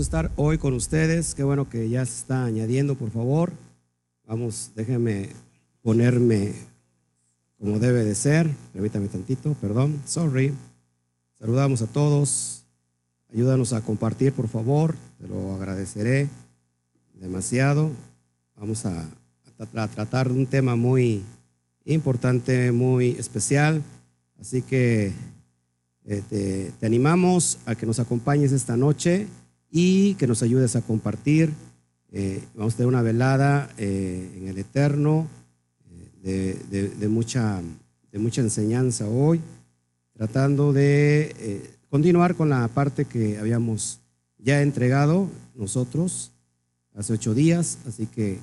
Gusto estar hoy con ustedes. Qué bueno que ya se está añadiendo, por favor. Vamos, déjenme ponerme como debe de ser. Permítame tantito, perdón. Sorry. Saludamos a todos. Ayúdanos a compartir, por favor. Te lo agradeceré demasiado. Vamos a, a tratar de un tema muy importante, muy especial. Así que eh, te, animamos a que nos acompañes esta noche y que nos ayudes a compartir. Eh, vamos a tener una velada eh, en el Eterno de, mucha, de mucha enseñanza hoy, tratando de continuar con la parte que habíamos ya entregado nosotros hace ocho días. Así que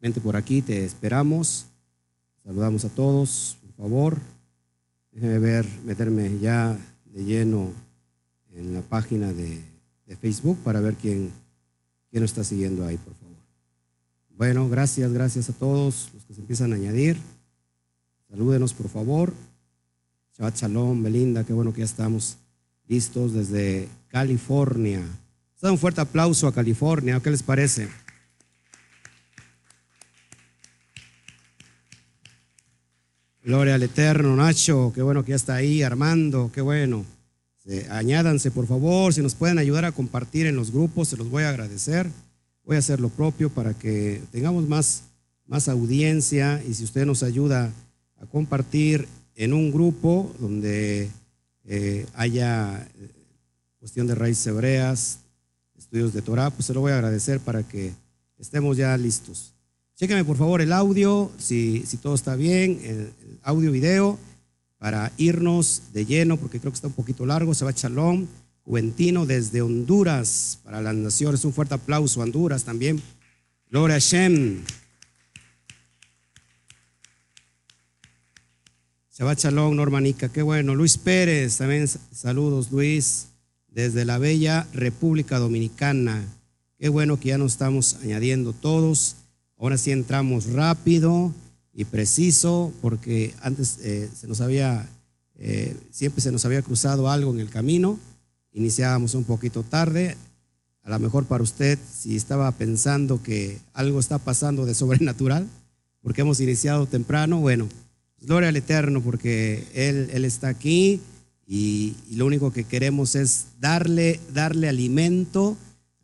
vente por aquí, te esperamos. Saludamos a todos, por favor. Déjeme ver, meterme ya de lleno en la página de, Facebook para ver quién, quién nos está siguiendo ahí, por favor. Bueno, gracias, gracias a todos los que se empiezan a añadir. Salúdenos, por favor. Shabbat Shalom, Belinda, qué bueno que ya estamos listos desde California. un fuerte aplauso a California, ¿qué les parece? Gloria al Eterno, Nacho, qué bueno que ya está ahí, Armando, qué bueno. Añádanse, por favor, si nos pueden ayudar a compartir en los grupos, se los voy a agradecer. Voy a hacer lo propio para que tengamos más, más audiencia y si usted nos ayuda a compartir en un grupo donde eh, haya eh, cuestión de raíces hebreas, estudios de Torah, pues se lo voy a agradecer para que estemos ya listos. Chéqueme por favor el audio, si, si todo está bien, el, audio video, para irnos de lleno, porque creo que está un poquito largo. Se va Chalón, Juventino desde Honduras, para las naciones. Un fuerte aplauso a Honduras también. Gloria a Shem. Shabbat Shalom, Normanica, qué bueno. Luis Pérez, también saludos, Luis, desde la bella República Dominicana. Qué bueno que ya nos estamos añadiendo todos. Ahora sí entramos rápido y preciso, porque antes eh, se nos había, eh, siempre se nos había cruzado algo en el camino, iniciábamos un poquito tarde. A lo mejor para usted, si estaba pensando que algo está pasando de sobrenatural, porque hemos iniciado temprano, bueno, gloria al Eterno, porque Él, él está aquí y, y, lo único que queremos es darle, darle alimento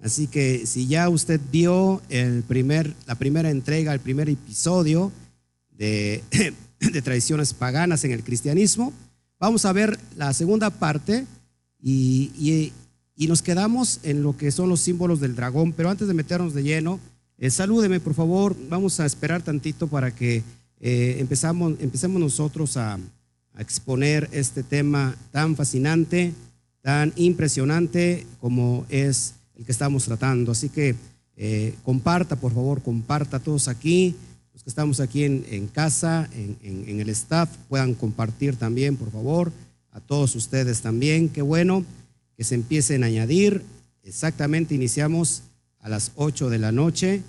Así que si ya usted vio el primer, la primera entrega, el primer episodio de, tradiciones paganas en el cristianismo, vamos a ver la segunda parte y, y, nos quedamos en lo que son los símbolos del dragón. Pero antes de meternos de lleno, eh, salúdeme por favor, vamos a esperar tantito para que eh, empezamos, empecemos nosotros a, a exponer este tema tan fascinante, tan impresionante como es el que estamos tratando. Así que eh, comparta, por favor, comparta todos aquí, los que estamos aquí en, casa, en, el staff, puedan compartir también, por favor, a todos ustedes también. Qué bueno que se empiecen a añadir. Exactamente, iniciamos a las 8 de la noche,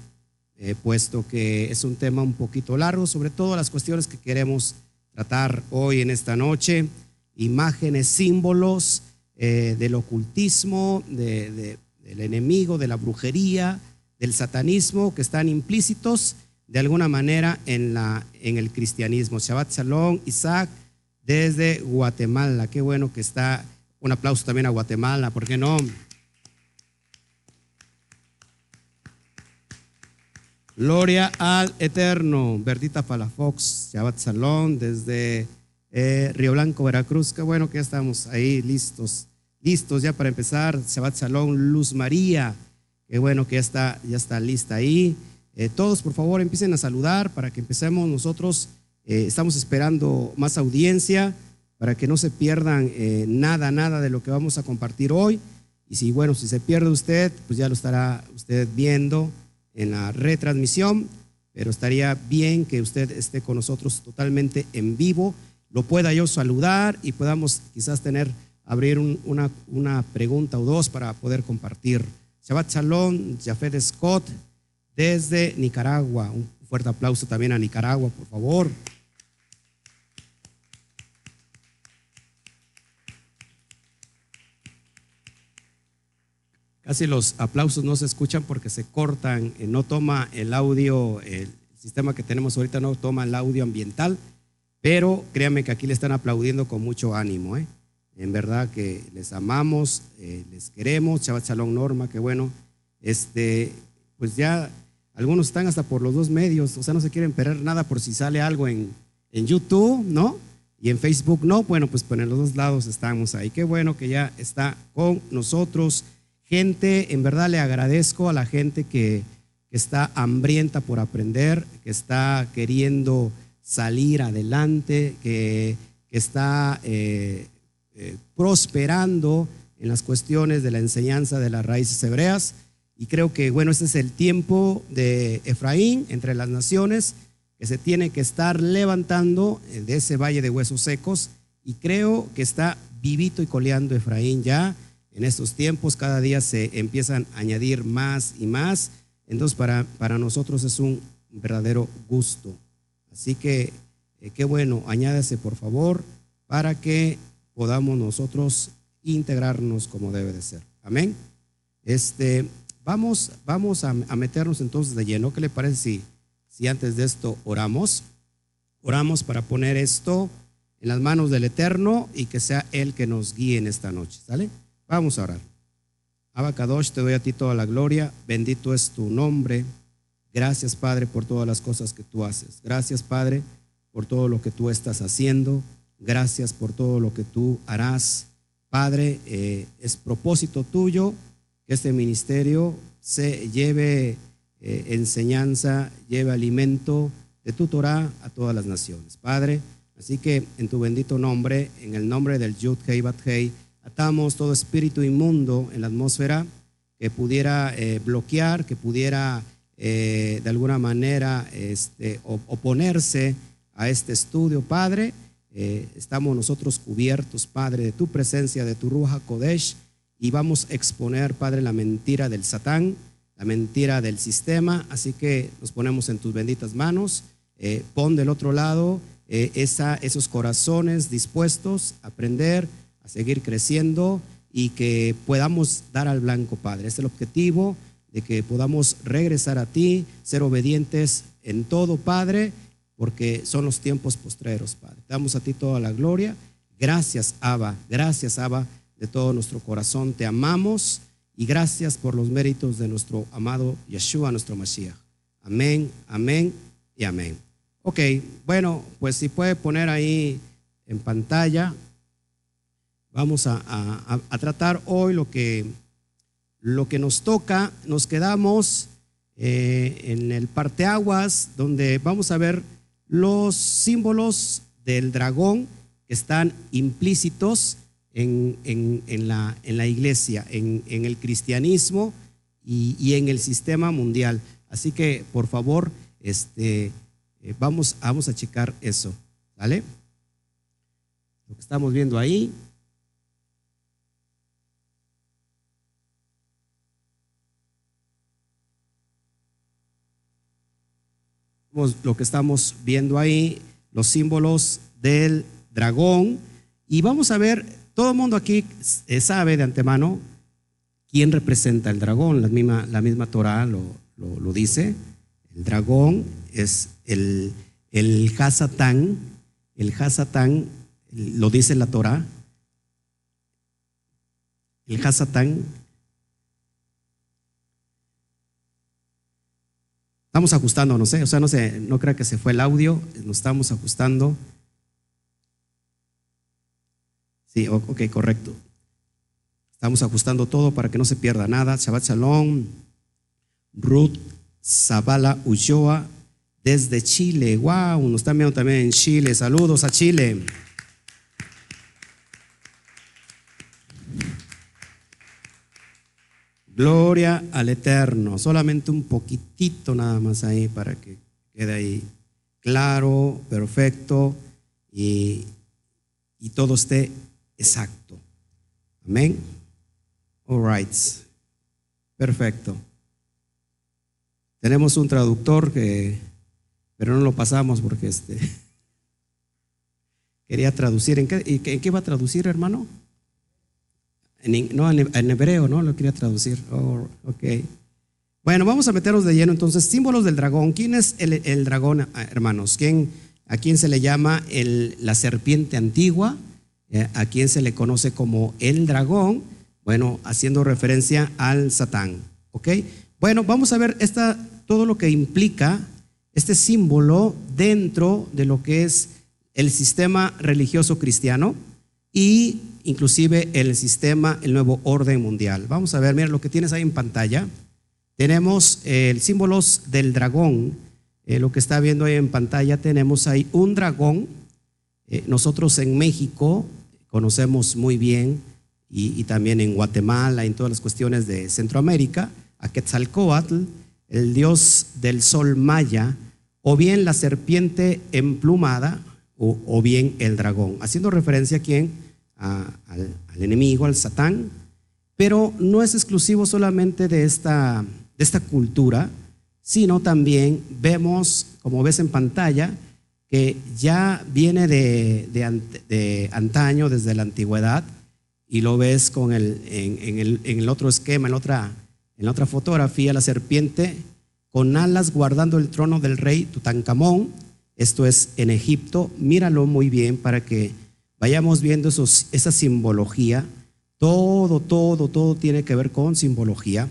eh, puesto que es un tema un poquito largo, sobre todo las cuestiones que queremos tratar hoy en esta noche, imágenes, símbolos eh, del ocultismo, de del enemigo, de la brujería, del satanismo que están implícitos de alguna manera en, la, en el cristianismo. Shabbat Shalom, Isaac, desde Guatemala. Qué bueno que está. Un aplauso también a Guatemala, ¿por qué no? Gloria al Eterno. Bertita Falafox, Shabbat Shalom, desde eh, Río Blanco, Veracruz. Qué bueno que ya estamos ahí listos listos ya para empezar. Shabbat Shalom, Luz María. Qué bueno que ya está, ya está lista ahí. Eh, todos, por favor, empiecen a saludar para que empecemos nosotros. Eh, estamos esperando más audiencia para que no se pierdan eh, nada, nada de lo que vamos a compartir hoy. Y si, bueno, si se pierde usted, pues ya lo estará usted viendo en la retransmisión, pero estaría bien que usted esté con nosotros totalmente en vivo, lo pueda yo saludar y podamos quizás tener abrir una, una, pregunta o dos para poder compartir. Shabbat Shalom, Jafet Scott, desde Nicaragua. Un fuerte aplauso también a Nicaragua, por favor. Casi los aplausos no se escuchan porque se cortan, eh, no toma el audio, el sistema que tenemos ahorita no toma el audio ambiental, pero créanme que aquí le están aplaudiendo con mucho ánimo. ¿eh? En verdad que les amamos, eh, les queremos. Chalón Norma, que bueno. Este, pues ya algunos están hasta por los dos medios, o sea, no se quieren perder nada por si sale algo en, en YouTube, ¿no? Y en Facebook no. Bueno, pues por los dos lados estamos ahí. Qué bueno que ya está con nosotros. Gente, en verdad le agradezco a la gente que, está hambrienta por aprender, que está queriendo salir adelante, que, está eh, eh, prosperando en las cuestiones de la enseñanza de las raíces hebreas. Y creo que, bueno, este es el tiempo de Efraín entre las naciones, que se tiene que estar levantando de ese valle de huesos secos. Y creo que está vivito y coleando Efraín ya en estos tiempos cada día se empiezan a añadir más y más. Entonces para, para nosotros es un verdadero gusto. Así que eh, qué bueno, añádase por favor para que podamos nosotros integrarnos como debe de ser. Amén. Este, vamos, vamos a, meternos entonces de lleno. ¿Qué le parece si, si antes de esto oramos? Oramos para poner esto en las manos del Eterno y que sea Él que nos guíe en esta noche. ¿Sale? Vamos a orar. Abacadosh, te doy a ti toda la gloria. Bendito es tu nombre. Gracias, Padre, por todas las cosas que tú haces. Gracias, Padre, por todo lo que tú estás haciendo. Gracias por todo lo que tú harás. Padre, eh, es propósito tuyo que este ministerio se lleve eh, enseñanza, lleve alimento de tu Torah a todas las naciones. Padre, así que en tu bendito nombre, en el nombre del Yud Hei Bat Hei, Atamos todo espíritu inmundo en la atmósfera que pudiera eh, bloquear, que pudiera eh, de alguna manera este, oponerse a este estudio, Padre. Estamos nosotros cubiertos, Padre, de tu presencia, de tu Ruja Kodesh, y vamos a exponer, Padre, la mentira del Satán, la mentira del sistema. Así que nos ponemos en tus benditas manos. pon del otro lado esa, esos corazones dispuestos a aprender a seguir creciendo y que podamos dar al blanco, Padre. Es el objetivo de que podamos regresar a ti, ser obedientes en todo, Padre, porque son los tiempos postreros, Padre. damos a ti toda la gloria. Gracias, Abba. Gracias, Abba, de todo nuestro corazón. Te amamos y gracias por los méritos de nuestro amado Yeshua, nuestro Mashiach. Amén, amén y amén. Ok, bueno, pues si puede poner ahí en pantalla Vamos a, tratar hoy lo que, lo que nos toca. Nos quedamos eh, en el parteaguas, donde vamos a ver los símbolos del dragón que están implícitos en, la, en la, iglesia, en, el cristianismo y, en el sistema mundial. Así que, por favor, este, eh, vamos, vamos a checar eso. ¿Vale? Lo que estamos viendo ahí lo que estamos viendo ahí, los símbolos del dragón. Y vamos a ver, todo el mundo aquí eh, sabe de antemano quién representa el dragón. La misma, la misma Torah lo, lo, dice. El dragón es el, el Hasatán. El Hasatán lo dice la Torah. El Hasatán Estamos ajustando, no sé, o sea, no sé, no creo que se fue el audio, nos estamos ajustando. Sí, ok, correcto. Estamos ajustando todo para que no se pierda nada. Shabbat Shalom, Ruth Zabala Ulloa, desde Chile. Wow, nos están viendo también en Chile. Saludos a Chile. Gloria al Eterno. Solamente un poquitito nada más ahí para que quede ahí claro, perfecto y, todo esté exacto. Amén. All right. Perfecto. Tenemos un traductor que, pero no lo pasamos porque este quería traducir. ¿En qué, ¿En qué va a traducir, hermano? En, no, en, hebreo, ¿no? Lo quería traducir. Oh, ok. Bueno, vamos a meternos de lleno entonces. Símbolos del dragón. ¿Quién es el, dragón, ah, hermanos? ¿Quién, ¿A quién se le llama la serpiente antigua? Eh, ¿A quién se le conoce como el dragón? Bueno, haciendo referencia al Satán. ¿Ok? Bueno, vamos a ver todo lo que implica este símbolo dentro de lo que es el sistema religioso cristiano y inclusive el sistema, el nuevo orden mundial. Vamos a ver, mira lo que tienes ahí en pantalla. Tenemos eh, el símbolos del dragón, eh, lo que está viendo ahí en pantalla, tenemos ahí un dragón. Eh, nosotros en México conocemos muy bien y, también en Guatemala, en todas las cuestiones de Centroamérica, a Quetzalcoatl, el dios del sol maya, o bien la serpiente emplumada, o, bien el dragón, haciendo referencia a quién? al, enemigo, al Satán, pero no es exclusivo solamente de esta cultura, sino también vemos, como ves en pantalla, que ya viene de, de, antaño, desde la antigüedad, y lo ves con el, en, el, en el otro esquema, en otra, en la otra fotografía, la serpiente con alas guardando el trono del rey Tutankamón. Esto es en Egipto. Míralo muy bien para que vayamos viendo esa simbología. Todo, todo, todo tiene que ver con simbología.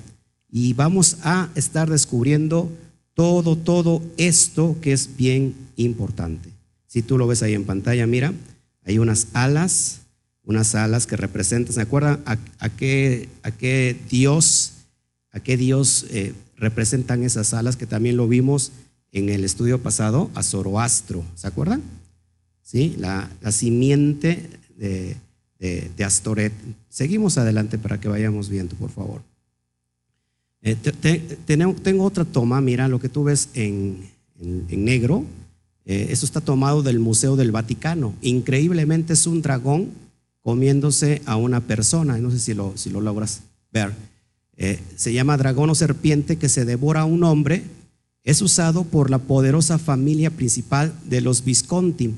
Y vamos a estar descubriendo todo, todo esto que es bien importante. Si tú lo ves ahí en pantalla, mira, hay unas alas, unas alas que representan, ¿se acuerdan a, qué, Dios, a qué Dios eh, representan esas alas que también lo vimos en el estudio pasado a Zoroastro, ¿se acuerdan? ¿Sí? La, simiente de, Astoret. Seguimos adelante para que vayamos viendo, por favor. Eh, tengo, otra toma, mira lo que tú ves en, negro. Eh, eso está tomado del Museo del Vaticano. Increíblemente es un dragón comiéndose a una persona. No sé si lo, si lo logras ver. Eh, se llama dragón o serpiente que se devora a un hombre, es usado por la poderosa familia principal de los Visconti.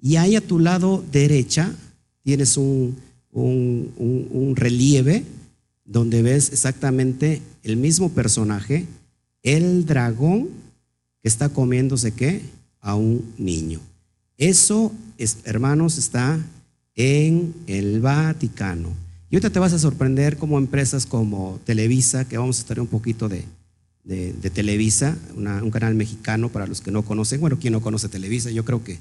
Y ahí a tu lado derecha tienes un, un, relieve donde ves exactamente el mismo personaje, el dragón que está comiéndose qué? A un niño. Eso, es, hermanos, está en el Vaticano. Y ahorita te vas a sorprender como empresas como Televisa, que vamos a estar un poquito de, de, Televisa, un canal mexicano para los que no conocen. Bueno, ¿quién no conoce Televisa? Yo creo que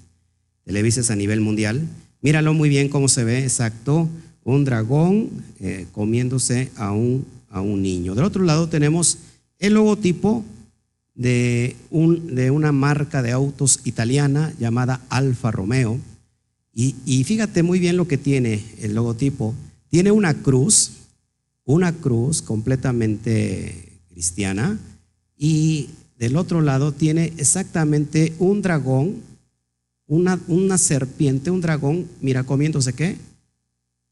Televisa es a nivel mundial. Míralo muy bien cómo se ve, exacto, un dragón eh, comiéndose a un, a un niño. Del otro lado tenemos el logotipo de, un, de una marca de autos italiana llamada Alfa Romeo. Y, y fíjate muy bien lo que tiene el logotipo tiene una cruz, una cruz completamente cristiana, y del otro lado tiene exactamente un dragón, una, una serpiente, un dragón, mira, comiéndose qué?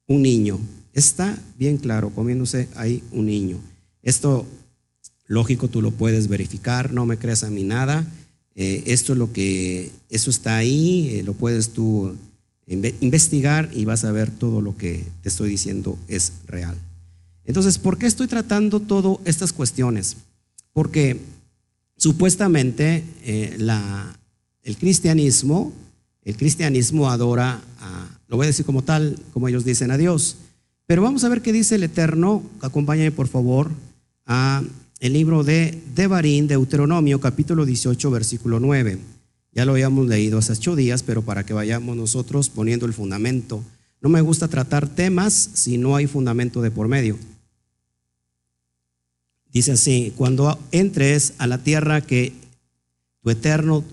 Un niño. Está bien claro, comiéndose ahí un niño. Esto, lógico, tú lo puedes verificar, no me creas a mí nada. Eh, esto es lo que, eso está ahí, eh, lo puedes tú investigar y vas a ver todo lo que te estoy diciendo es real. Entonces, ¿por qué estoy tratando todas estas cuestiones? Porque supuestamente eh, la, el cristianismo, el cristianismo adora a, lo voy a decir como tal, como ellos dicen a Dios. Pero vamos a ver qué dice el Eterno. Acompáñame por favor a el libro de Devarim, Deuteronomio, capítulo 18, versículo 9. Ya lo habíamos leído hace ocho días, pero para que vayamos nosotros poniendo el fundamento. No me gusta tratar temas si no hay fundamento de por medio. Dice así, cuando entres a la tierra que tu eterno,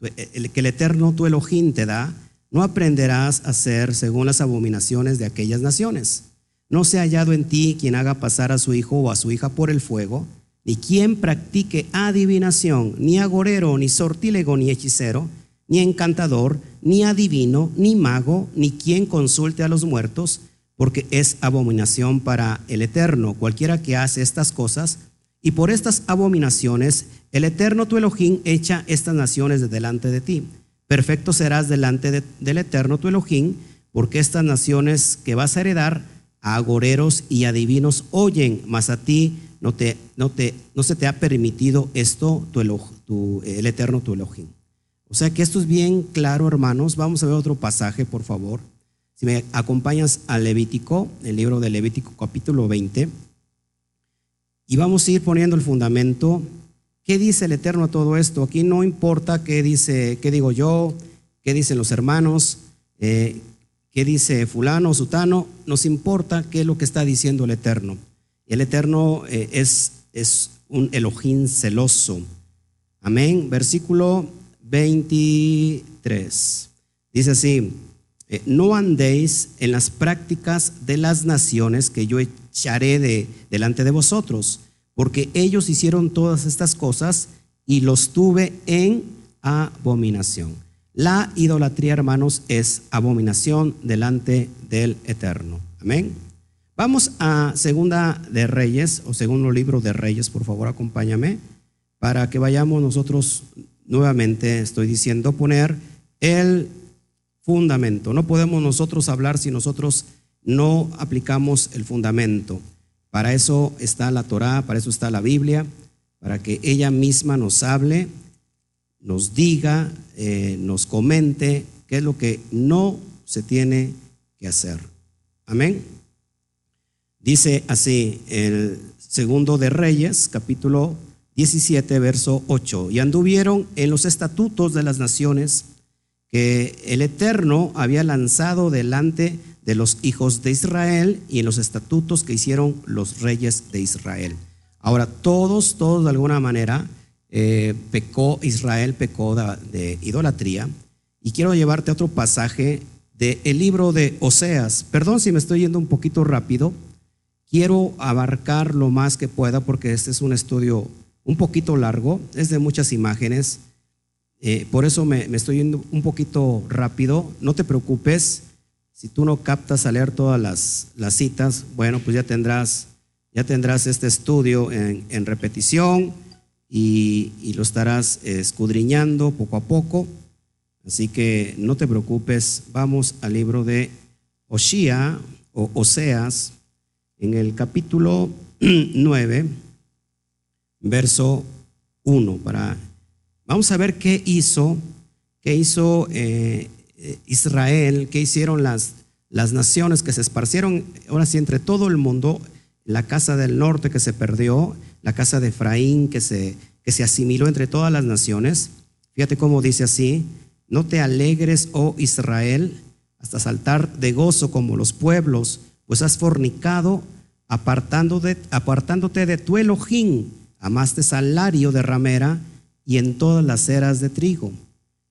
que el eterno tu Elohim te da, no aprenderás a hacer según las abominaciones de aquellas naciones. No se ha hallado en ti quien haga pasar a su hijo o a su hija por el fuego, ni quien practique adivinación, ni agorero, ni sortílego, ni hechicero, ni encantador, ni adivino, ni mago, ni quien consulte a los muertos, porque es abominación para el Eterno. Cualquiera que hace estas cosas, y por estas abominaciones, el Eterno tu Elohim echa estas naciones de delante de ti. Perfecto serás delante del Eterno tu Elohim, porque estas naciones que vas a heredar a agoreros y adivinos oyen, mas a ti no, te, no, te, no se te ha permitido esto, tu, el eterno tu Elohim. O sea que esto es bien claro, hermanos. Vamos a ver otro pasaje, por favor. Si me acompañas al Levítico, el libro de Levítico capítulo 20, y vamos a ir poniendo el fundamento. ¿Qué dice el Eterno a todo esto? Aquí no importa qué dice, qué digo yo, qué dicen los hermanos, eh, qué dice fulano o sutano, nos importa qué es lo que está diciendo el Eterno. El Eterno eh, es, es un Elohim celoso. Amén. Versículo 23. Dice así, eh, no andéis en las prácticas de las naciones que yo echaré de, delante de vosotros, porque ellos hicieron todas estas cosas y los tuve en abominación. La idolatría, hermanos, es abominación delante del Eterno. Amén. Vamos a Segunda de Reyes o Segundo Libro de Reyes, por favor, acompáñame, para que vayamos nosotros nuevamente, estoy diciendo, poner el fundamento. No podemos nosotros hablar si nosotros no aplicamos el fundamento. Para eso está la Torá, para eso está la Biblia, para que ella misma nos hable, nos diga, eh, nos comente qué es lo que no se tiene que hacer. Amén. Dice así el segundo de Reyes, capítulo 17, verso 8. Y anduvieron en los estatutos de las naciones que el Eterno había lanzado delante de los hijos de Israel y en los estatutos que hicieron los reyes de Israel. Ahora, todos, todos de alguna manera, eh, pecó, Israel pecó de, idolatría. Y quiero llevarte a otro pasaje del libro de Oseas. Perdón si me estoy yendo un poquito rápido. Quiero abarcar lo más que pueda porque este es un estudio un poquito largo, es de muchas imágenes. Eh, por eso me, estoy yendo un poquito rápido. No te preocupes. Si tú no captas a leer todas las, las citas, bueno, pues ya tendrás, ya tendrás este estudio en, en repetición y, lo estarás escudriñando poco a poco. Así que no te preocupes. Vamos al libro de Oshia o Oseas en el capítulo 9, verso 1, para Vamos a ver qué hizo, qué hizo eh, Israel, qué hicieron las, las naciones que se esparcieron, ahora sí, entre todo el mundo, la casa del norte que se perdió, la casa de Efraín que se, que se asimiló entre todas las naciones. Fíjate cómo dice así, no te alegres, oh Israel, hasta saltar de gozo como los pueblos, pues has fornicado apartándote, apartándote de tu Elohim, amaste salario de ramera y en todas las eras de trigo.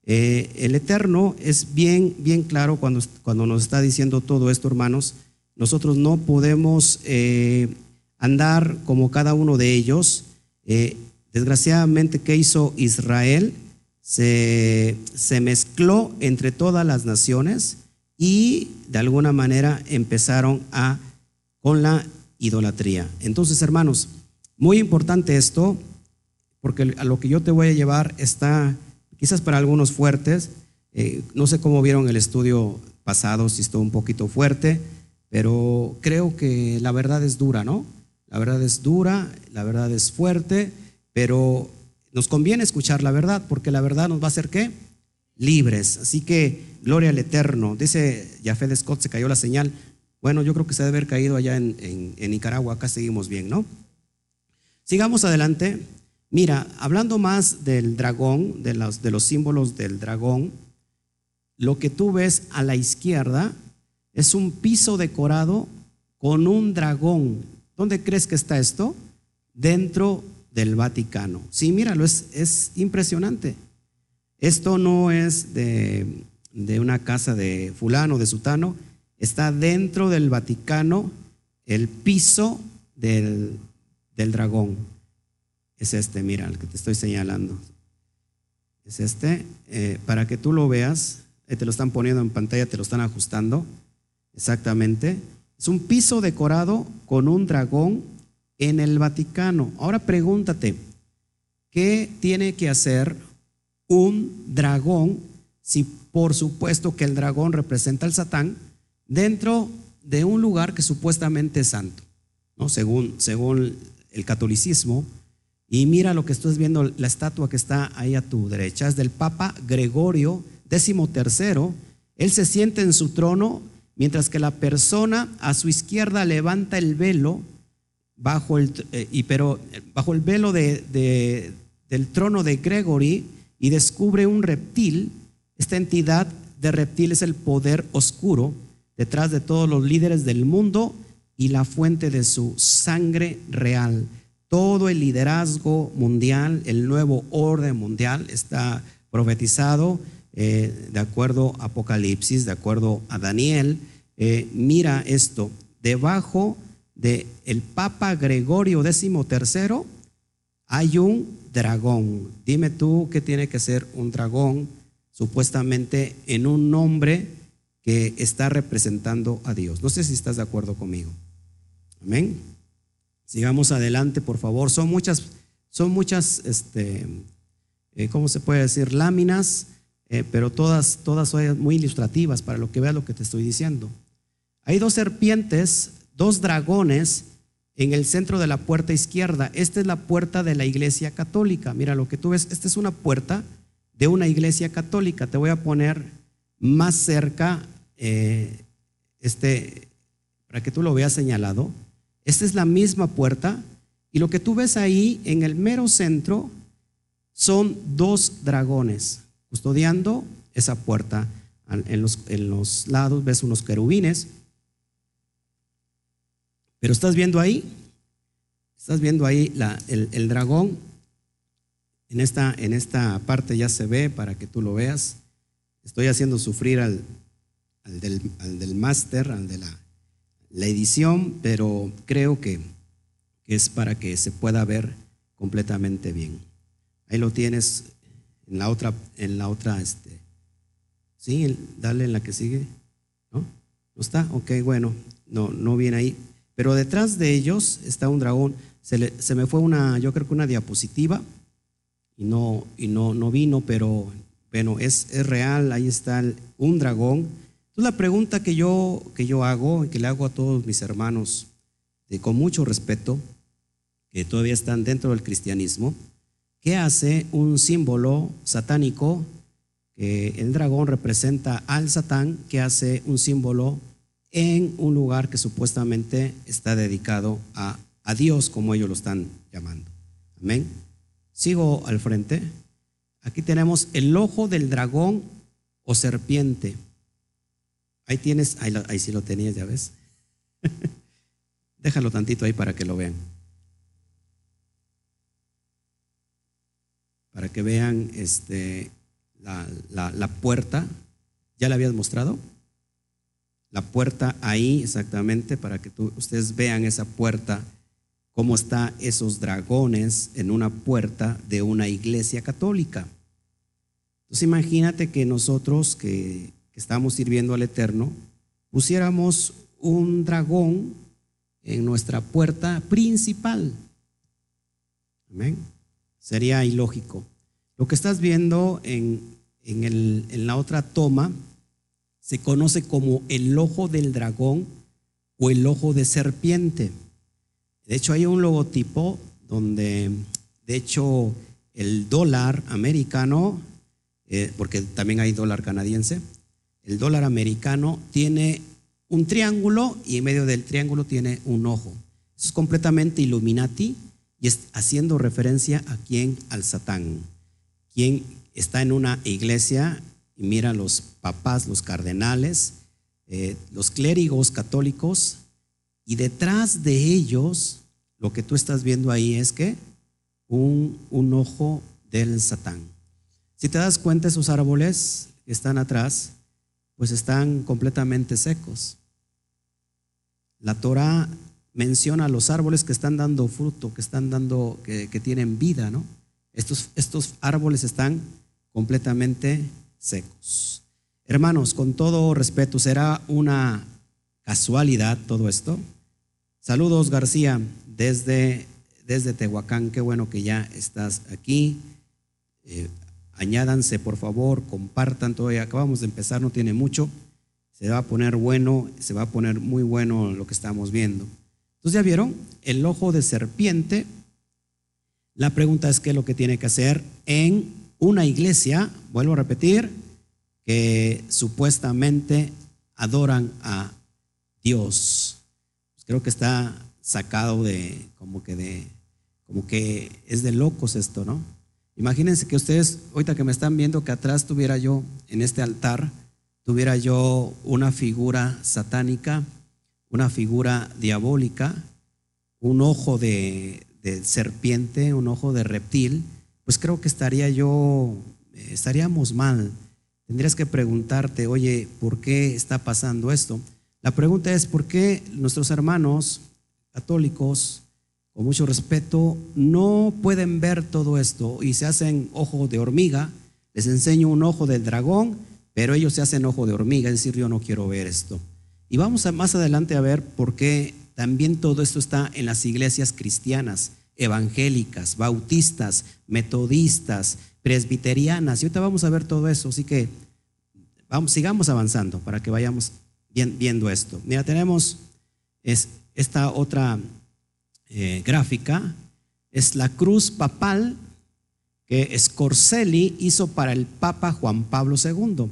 Eh, el Eterno es bien, bien claro cuando, cuando nos está diciendo todo esto, hermanos. Nosotros no podemos eh, andar como cada uno de ellos. Eh, desgraciadamente, ¿qué hizo Israel? Se, se mezcló entre todas las naciones y de alguna manera empezaron a con la idolatría. Entonces, hermanos, muy importante esto porque a lo que yo te voy a llevar está quizás para algunos fuertes. Eh, no sé cómo vieron el estudio pasado, si estuvo un poquito fuerte, pero creo que la verdad es dura, ¿no? La verdad es dura, la verdad es fuerte, pero nos conviene escuchar la verdad, porque la verdad nos va a hacer qué? Libres. Así que gloria al Eterno. Dice Jafé Scott, se cayó la señal. Bueno, yo creo que se debe haber caído allá en, en Nicaragua, acá seguimos bien, ¿no? Sigamos adelante. Mira, hablando más del dragón, de los, de los símbolos del dragón, lo que tú ves a la izquierda es un piso decorado con un dragón. ¿Dónde crees que está esto? Dentro del Vaticano. Sí, míralo, es, es impresionante. Esto no es de, de, una casa de fulano, de sutano, está dentro del Vaticano el piso del, del dragón es este, mira, el que te estoy señalando. Es este, eh, para que tú lo veas, eh, te lo están poniendo en pantalla, te lo están ajustando, exactamente. Es un piso decorado con un dragón en el Vaticano. Ahora pregúntate, ¿qué tiene que hacer un dragón si por supuesto que el dragón representa al Satán dentro de un lugar que supuestamente es santo, ¿no? según, según el catolicismo. Y mira lo que estás viendo, la estatua que está ahí a tu derecha, es del Papa Gregorio XIII. Él se siente en su trono, mientras que la persona a su izquierda levanta el velo bajo el, eh, y pero, bajo el velo de, del trono de Gregory y descubre un reptil. Esta entidad de reptil es el poder oscuro detrás de todos los líderes del mundo y la fuente de su sangre real. Todo el liderazgo mundial, el nuevo orden mundial está profetizado eh, de acuerdo a Apocalipsis, de acuerdo a Daniel. Eh, mira esto, debajo del el Papa Gregorio XIII hay un dragón. Dime tú qué tiene que ser un dragón, supuestamente en un nombre que está representando a Dios. No sé si estás de acuerdo conmigo. Amén. Sigamos adelante, por favor. Son muchas, son muchas, este, eh, ¿cómo se puede decir? Láminas, eh, pero todas, todas son muy ilustrativas para lo que veas lo que te estoy diciendo. Hay dos serpientes, dos dragones en el centro de la puerta izquierda. Esta es la puerta de la iglesia católica. Mira lo que tú ves, esta es una puerta de una iglesia católica. Te voy a poner más cerca, eh, este, para que tú lo veas señalado. Esta es la misma puerta y lo que tú ves ahí en el mero centro son dos dragones custodiando esa puerta. En los, en los lados ves unos querubines. Pero estás viendo ahí, estás viendo ahí el, dragón. En esta, en esta parte ya se ve para que tú lo veas. Estoy haciendo sufrir al, al del, al máster, al de la, la, edición, pero creo que, es para que se pueda ver completamente bien. Ahí lo tienes en la otra, en la otra, este, sí, dale en la que sigue, ¿no? ¿No está? Ok, bueno, no, no viene ahí. Pero detrás de ellos está un dragón. Se, me fue una, yo creo que una diapositiva y no, y no, no vino, pero bueno, es, es real, ahí está un dragón. Entonces la pregunta que yo, que yo hago y que le hago a todos mis hermanos de, con mucho respeto, que todavía están dentro del cristianismo, ¿qué hace un símbolo satánico? Que el dragón representa al Satán, que hace un símbolo en un lugar que supuestamente está dedicado a, a Dios, como ellos lo están llamando. Amén. Sigo al frente. Aquí tenemos el ojo del dragón o serpiente. Ahí tienes, ahí, ahí sí lo tenías, ya ves. Déjalo tantito ahí para que lo vean. Para que vean este, la, la, la puerta. ¿Ya la habías mostrado? La puerta ahí exactamente para que ustedes vean esa puerta cómo está esos dragones en una puerta de una iglesia católica. Entonces imagínate que nosotros que, estamos sirviendo al Eterno, pusiéramos un dragón en nuestra puerta principal. Amén. Sería ilógico. Lo que estás viendo en, en la otra toma se conoce como el ojo del dragón o el ojo de serpiente. De hecho, hay un logotipo donde, de hecho, el dólar americano, eh, porque también hay dólar canadiense, el dólar americano tiene un triángulo y en medio del triángulo tiene un ojo. Es completamente Illuminati y es haciendo referencia a quién, al Satán, quien está en una iglesia y mira los papás, los cardenales, eh, los clérigos católicos, y detrás de ellos lo que tú estás viendo ahí es que un, ojo del Satán. Si te das cuenta, esos árboles que están atrás, pues están completamente secos. La Torah menciona los árboles que están dando fruto, que están dando, que, que tienen vida, ¿no? Estos, estos árboles están completamente secos. Hermanos, con todo respeto, ¿será una casualidad todo esto? Saludos, García desde, desde Tehuacán. Qué bueno que ya estás aquí. Eh, añádanse, por favor, compartan. Todavía acabamos de empezar, no tiene mucho. se va a poner bueno, se va a poner muy bueno lo que estamos viendo. Entonces ya vieron, el ojo de serpiente. La pregunta es qué es lo que tiene que hacer en una iglesia, vuelvo a repetir, que supuestamente adoran a Dios. Pues creo que está sacado de como que de como que es de locos esto, ¿no? Imagínense que ustedes, ahorita que me están viendo, que atrás tuviera yo en este altar, tuviera yo una figura satánica, una figura diabólica, un ojo de, serpiente, un ojo de reptil, pues creo que estaría yo, eh, estaríamos mal. Tendrías que preguntarte, oye, ¿por qué está pasando esto? La pregunta es, ¿por qué nuestros hermanos católicos, con mucho respeto, no pueden ver todo esto y se hacen ojo de hormiga? Les enseño un ojo del dragón, pero ellos se hacen ojo de hormiga, es decir, yo no quiero ver esto. Y vamos a, más adelante a ver por qué también todo esto está en las iglesias cristianas, evangélicas, bautistas, metodistas, presbiterianas. Y ahorita vamos a ver todo eso, así que vamos, sigamos avanzando para que vayamos viendo esto. Mira, tenemos es, esta otra eh, gráfica, es la cruz papal que Scorcelli hizo para el Papa Juan Pablo II.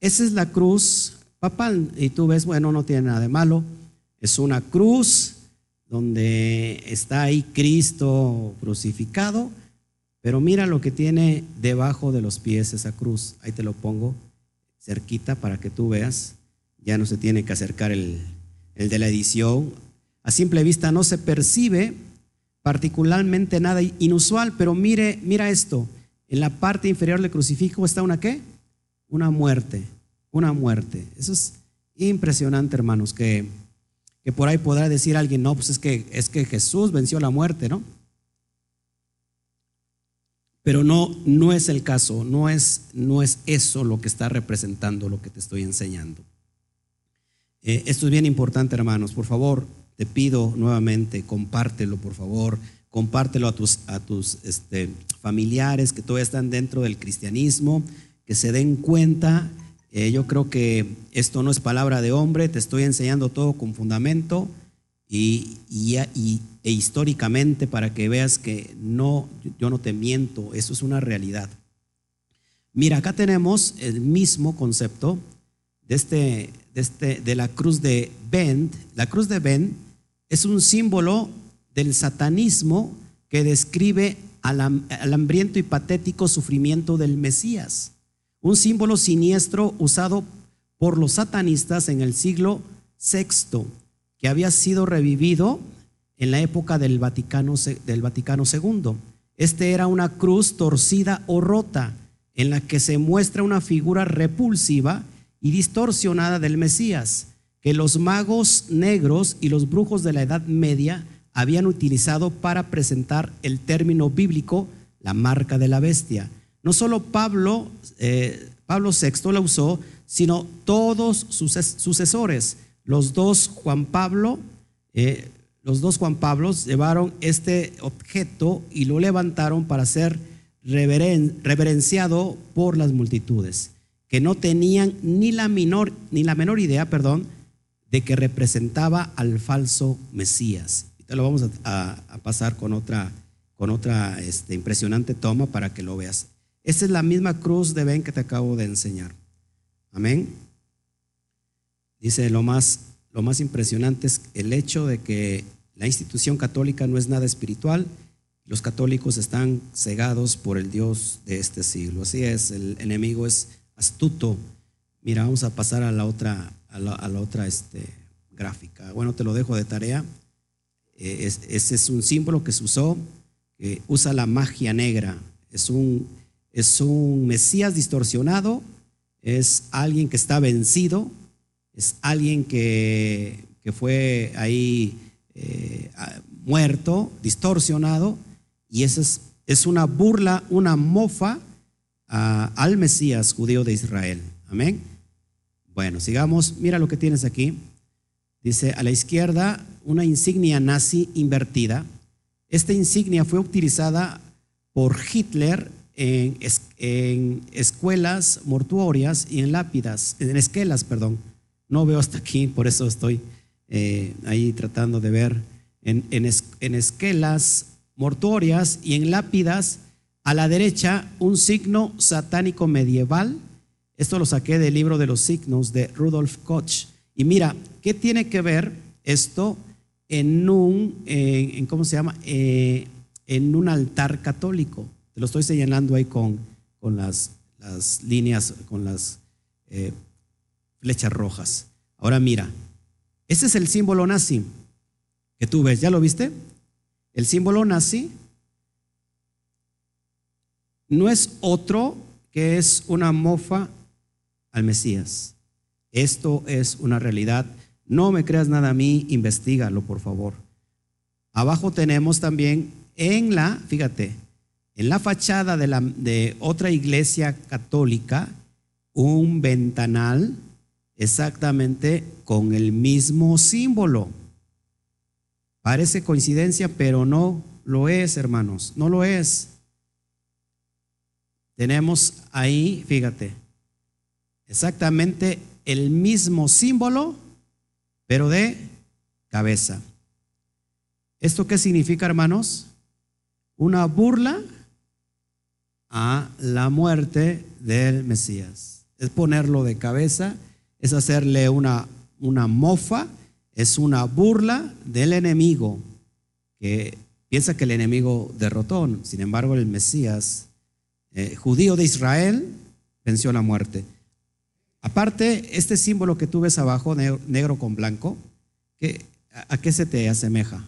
Esa es la cruz papal y tú ves, bueno, no tiene nada de malo, es una cruz donde está ahí Cristo crucificado, pero mira lo que tiene debajo de los pies esa cruz. Ahí te lo pongo cerquita para que tú veas. Ya no se tiene que acercar el, el de la edición. A simple vista no se percibe particularmente nada inusual, pero mire, mira esto. En la parte inferior del crucifijo está una qué? Una muerte una muerte. Eso es impresionante, hermanos, que, que por ahí podrá decir alguien, no, pues es que, es que Jesús venció la muerte, ¿no? Pero no, no es el caso, no es, no es eso lo que está representando lo que te estoy enseñando. Eh, esto es bien importante, hermanos. Por favor, te pido nuevamente, compártelo, por favor. Compártelo a tus, a tus este, familiares que todavía están dentro del cristianismo, que se den cuenta eh, yo creo que esto no es palabra de hombre, te estoy enseñando todo con fundamento y, e históricamente para que veas que no, yo no te miento, eso es una realidad. Mira, acá tenemos el mismo concepto de, este, de, este, de la cruz de Bend. La cruz de Bend es un símbolo del satanismo que describe al hambriento y patético sufrimiento del Mesías un símbolo siniestro usado por los satanistas en el siglo VI, que había sido revivido en la época del Vaticano, del Vaticano II. Este era una cruz torcida o rota, en la que se muestra una figura repulsiva y distorsionada del Mesías, que los magos negros y los brujos de la Edad Media habían utilizado para presentar el término bíblico la marca de la bestia no solo Pablo, eh, Pablo VI la usó, sino todos sus sucesores. Los dos Juan Pablo, eh, los dos Juan Pablos llevaron este objeto y lo levantaron para ser reverenciado por las multitudes, que no tenían ni la, menor, ni la menor idea, perdón, de que representaba al falso Mesías. Te lo vamos a, pasar con otra, con otra este, impresionante toma para que lo veas. Esa es la misma cruz de Ben que te acabo de enseñar. Amén. Dice, lo más, lo más impresionante es el hecho de que la institución católica no es nada espiritual. Los católicos están cegados por el Dios de este siglo. Así es, el enemigo es astuto. Mira, vamos a pasar a la otra, a la, otra este, gráfica. Bueno, te lo dejo de tarea. Eh, ese es un símbolo que se usó, que usa la magia negra. Es un es un Mesías distorsionado, es alguien que está vencido, es alguien que, fue ahí eh, muerto, distorsionado, y eso es, es, una burla, una mofa al Mesías judío de Israel. Amén. Bueno, sigamos. Mira lo que tienes aquí. Dice a la izquierda una insignia nazi invertida. Esta insignia fue utilizada por Hitler en, escuelas mortuorias y en lápidas, en esquelas, perdón, No veo hasta aquí, por eso estoy eh, ahí tratando de ver en, esquelas mortuorias y en lápidas a la derecha un signo satánico medieval. Esto lo saqué del libro de los signos de Rudolf Koch. Y mira, ¿qué tiene que ver esto en un, en, ¿cómo se llama? Eh, en un altar católico. Te lo estoy señalando ahí con, con las, las líneas, con las eh, flechas rojas. Ahora mira, ese es el símbolo nazi que tú ves, ¿ya lo viste? El símbolo nazi no es otro que es una mofa al Mesías. Esto es una realidad. No me creas nada a mí, investigalo, por favor. Abajo tenemos también en la, fíjate, en la fachada de, la, de otra iglesia católica, un ventanal exactamente con el mismo símbolo. Parece coincidencia, pero no lo es, hermanos, no lo es. Tenemos ahí, fíjate, exactamente el mismo símbolo, pero de cabeza. ¿Esto qué significa, hermanos? Una burla a la muerte del Mesías. Es ponerlo de cabeza, es hacerle una, una mofa, es una burla del enemigo, que piensa que el enemigo derrotó. Sin embargo, el Mesías, eh, judío de Israel, venció la muerte. Aparte, este símbolo que tú ves abajo, negro, con blanco, ¿a qué se te asemeja?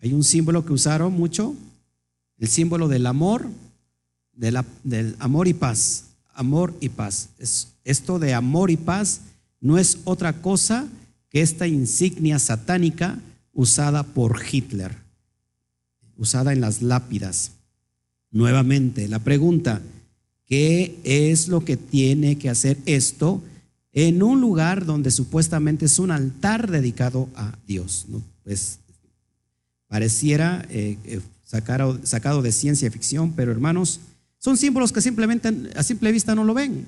Hay un símbolo que usaron mucho, el símbolo del amor, del amor y paz. Amor y paz. esto de amor y paz no es otra cosa que esta insignia satánica usada por Hitler, usada en las lápidas. Nuevamente, la pregunta, ¿Qué es lo que tiene que hacer esto en un lugar donde supuestamente es un altar dedicado a Dios? Pues pareciera eh, eh, sacado, de ciencia ficción, pero hermanos, son símbolos que simplemente a simple vista no lo ven.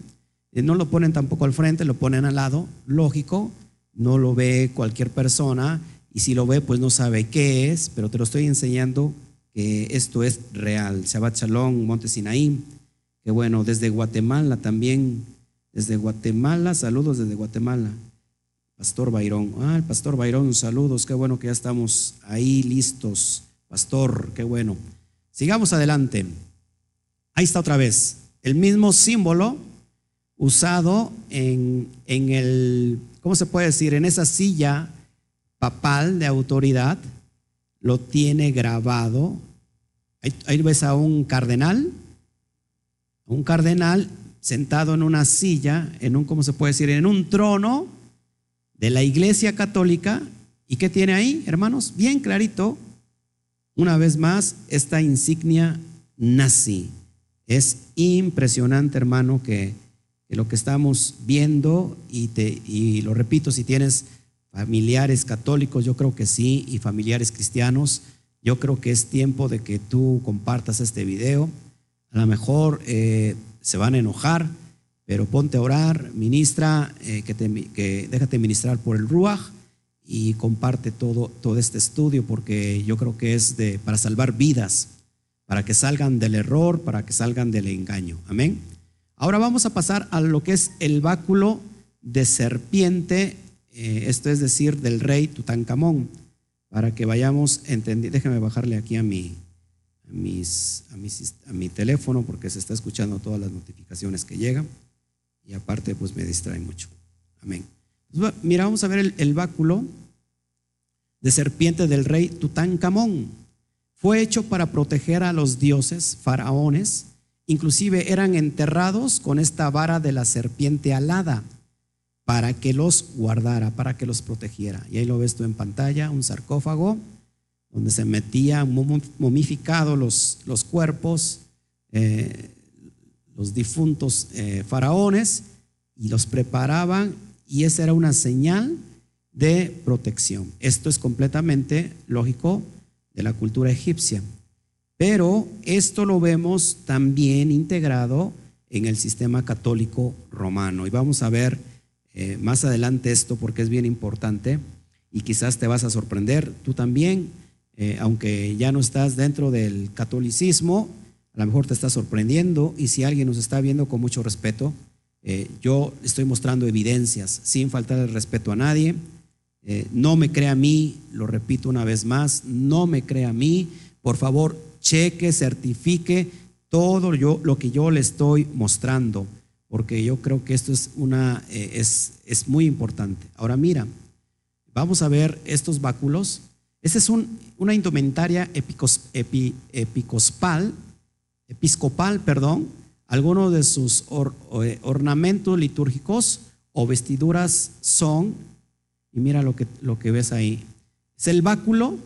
Eh, no lo ponen tampoco al frente, lo ponen al lado, lógico, no lo ve cualquier persona y si lo ve pues no sabe qué es, pero te lo estoy enseñando que esto es real. Shabbat Shalom, Monte Sinaí que bueno, desde Guatemala también, desde Guatemala, saludos desde Guatemala. Pastor Bayrón, ah, el Pastor Bayrón, saludos, qué bueno que ya estamos ahí listos. Pastor, qué bueno. Sigamos adelante. Ahí está otra vez, el mismo símbolo usado en, en el, ¿cómo se puede decir? En esa silla papal de autoridad, lo tiene grabado. Ahí, ves a un cardenal un cardenal sentado en una silla, en un, ¿cómo se puede decir? En un trono de la iglesia católica. ¿Y qué tiene ahí, hermanos? Bien clarito, una vez más, esta insignia nazi. Es impresionante, hermano, que, lo que estamos viendo, y, te, y lo repito, si tienes familiares católicos, yo creo que sí, y familiares cristianos, yo creo que es tiempo de que tú compartas este video. A lo mejor eh, se van a enojar, pero ponte a orar, ministra, eh, que, que, déjate ministrar por el Ruach y comparte todo, todo este estudio porque yo creo que es de, para salvar vidas, para que salgan del error, para que salgan del engaño. Amén. Ahora vamos a pasar a lo que es el báculo de serpiente, eh, esto es decir, del rey Tutankamón, para que vayamos entendiendo. Déjame bajarle aquí a mi, a, mis, a, mi teléfono porque se está escuchando todas las notificaciones que llegan y aparte pues me distrae mucho. Amén. Pues, mira, vamos a ver el, báculo de serpiente del rey Tutankamón. Fue hecho para proteger a los dioses, faraones, inclusive eran enterrados con esta vara de la serpiente alada para que los guardara, para que los protegiera. Y ahí lo ves tú en pantalla, un sarcófago donde se metían momificados los, cuerpos, eh, los difuntos eh, faraones, y los preparaban, y esa era una señal de protección. Esto es completamente lógico de la cultura egipcia. Pero esto lo vemos también integrado en el sistema católico romano. Y vamos a ver eh, más adelante esto porque es bien importante y quizás te vas a sorprender tú también, eh, aunque ya no estás dentro del catolicismo, a lo mejor te está sorprendiendo y si alguien nos está viendo con mucho respeto, eh, yo estoy mostrando evidencias sin faltar el respeto a nadie. No me crea a mí, lo repito una vez más, no me crea a mí. Por favor, cheque, certifique todo yo, lo que yo le estoy mostrando porque yo creo que esto es, una, eh, es, es, muy importante. Ahora mira, vamos a ver estos báculos. Esta es un, una indumentaria epicos, episcopal, episcopal, perdón. Algunos de sus eh, ornamentos litúrgicos o vestiduras son, y mira lo que, lo que ves ahí, es el báculo,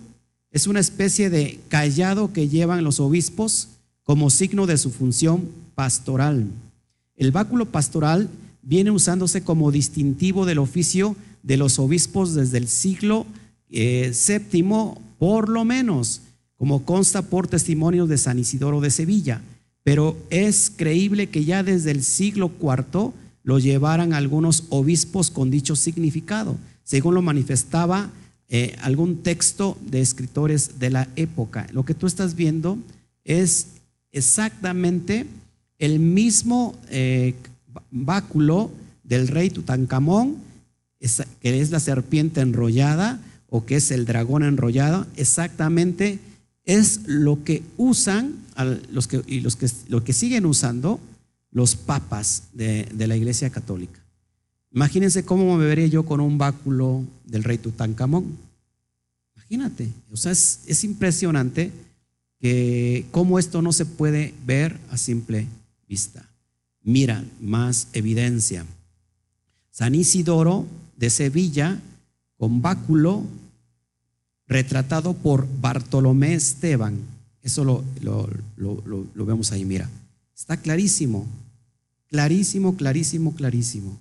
es una especie de callado que llevan los obispos como signo de su función pastoral. El báculo pastoral viene usándose como distintivo del oficio de los obispos desde el siglo eh, por lo menos, como consta por testimonios de San Isidoro de Sevilla. Pero es creíble que ya desde el siglo IV lo llevaran algunos obispos con dicho significado, según lo manifestaba eh, algún texto de escritores de la época. Lo que tú estás viendo es exactamente el mismo eh, báculo del rey Tutankamón, que es la serpiente enrollada o que es el dragón enrollado, exactamente es lo que usan los que, y los que, lo que siguen usando los papas de, la Iglesia Católica. Imagínense cómo me vería yo con un báculo del rey Tutankamón. Imagínate, o sea, es, es impresionante que cómo esto no se puede ver a simple vista. Mira, más evidencia. San Isidoro de Sevilla, con báculo, retratado por Bartolomé Esteban. Eso lo, lo, vemos ahí, mira. Está clarísimo, clarísimo, clarísimo, clarísimo.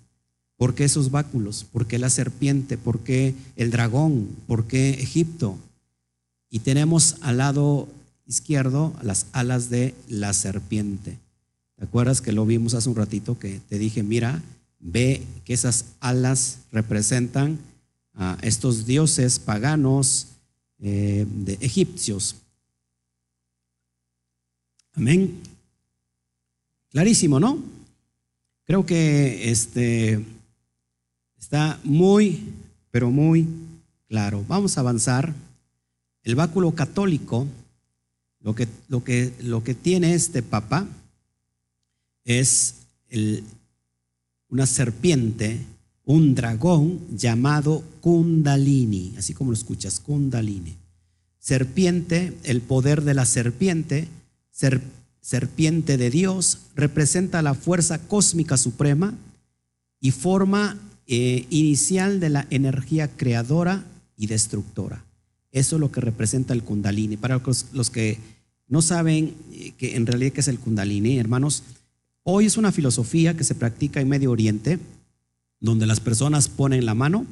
¿Por qué esos báculos? ¿Por qué la serpiente? ¿Por qué el dragón? ¿Por qué Egipto? Y tenemos al lado izquierdo las alas de la serpiente. ¿Te acuerdas que lo vimos hace un ratito que te dije, mira, ve que esas alas representan a estos dioses paganos eh, de egipcios? Amén. Clarísimo, ¿no? Creo que este está muy, pero muy claro. Vamos a avanzar. El báculo católico, lo que, lo que, lo que tiene este papa, es una serpiente, un dragón llamado Kundalini, así como lo escuchas, Kundalini. Serpiente, el poder de la serpiente, serpiente de Dios, representa la fuerza cósmica suprema y forma eh, inicial de la energía creadora y destructora. Eso es lo que representa el Kundalini. Para los, que no saben eh, que en realidad qué es el Kundalini, hermanos, Hoy es una filosofía que se practica en Medio Oriente, donde las personas ponen la mano,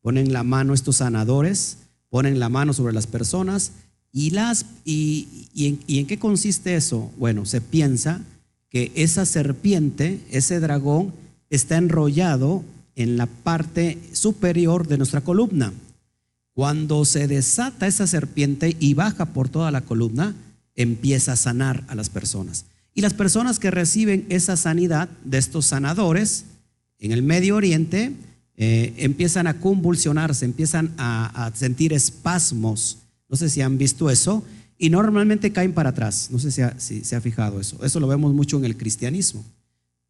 ponen la mano estos sanadores, ponen la mano sobre las personas y las y, en, y en qué consiste eso? Bueno, se piensa que esa serpiente, ese dragón, está enrollado en la parte superior de nuestra columna. Cuando se desata esa serpiente y baja por toda la columna, empieza a sanar a las personas. Y las personas que reciben esa sanidad de estos sanadores en el Medio Oriente eh, empiezan a convulsionarse, empiezan a, sentir espasmos. No sé si han visto eso. Y normalmente caen para atrás. No sé si, se ha fijado eso. Eso lo vemos mucho en el cristianismo.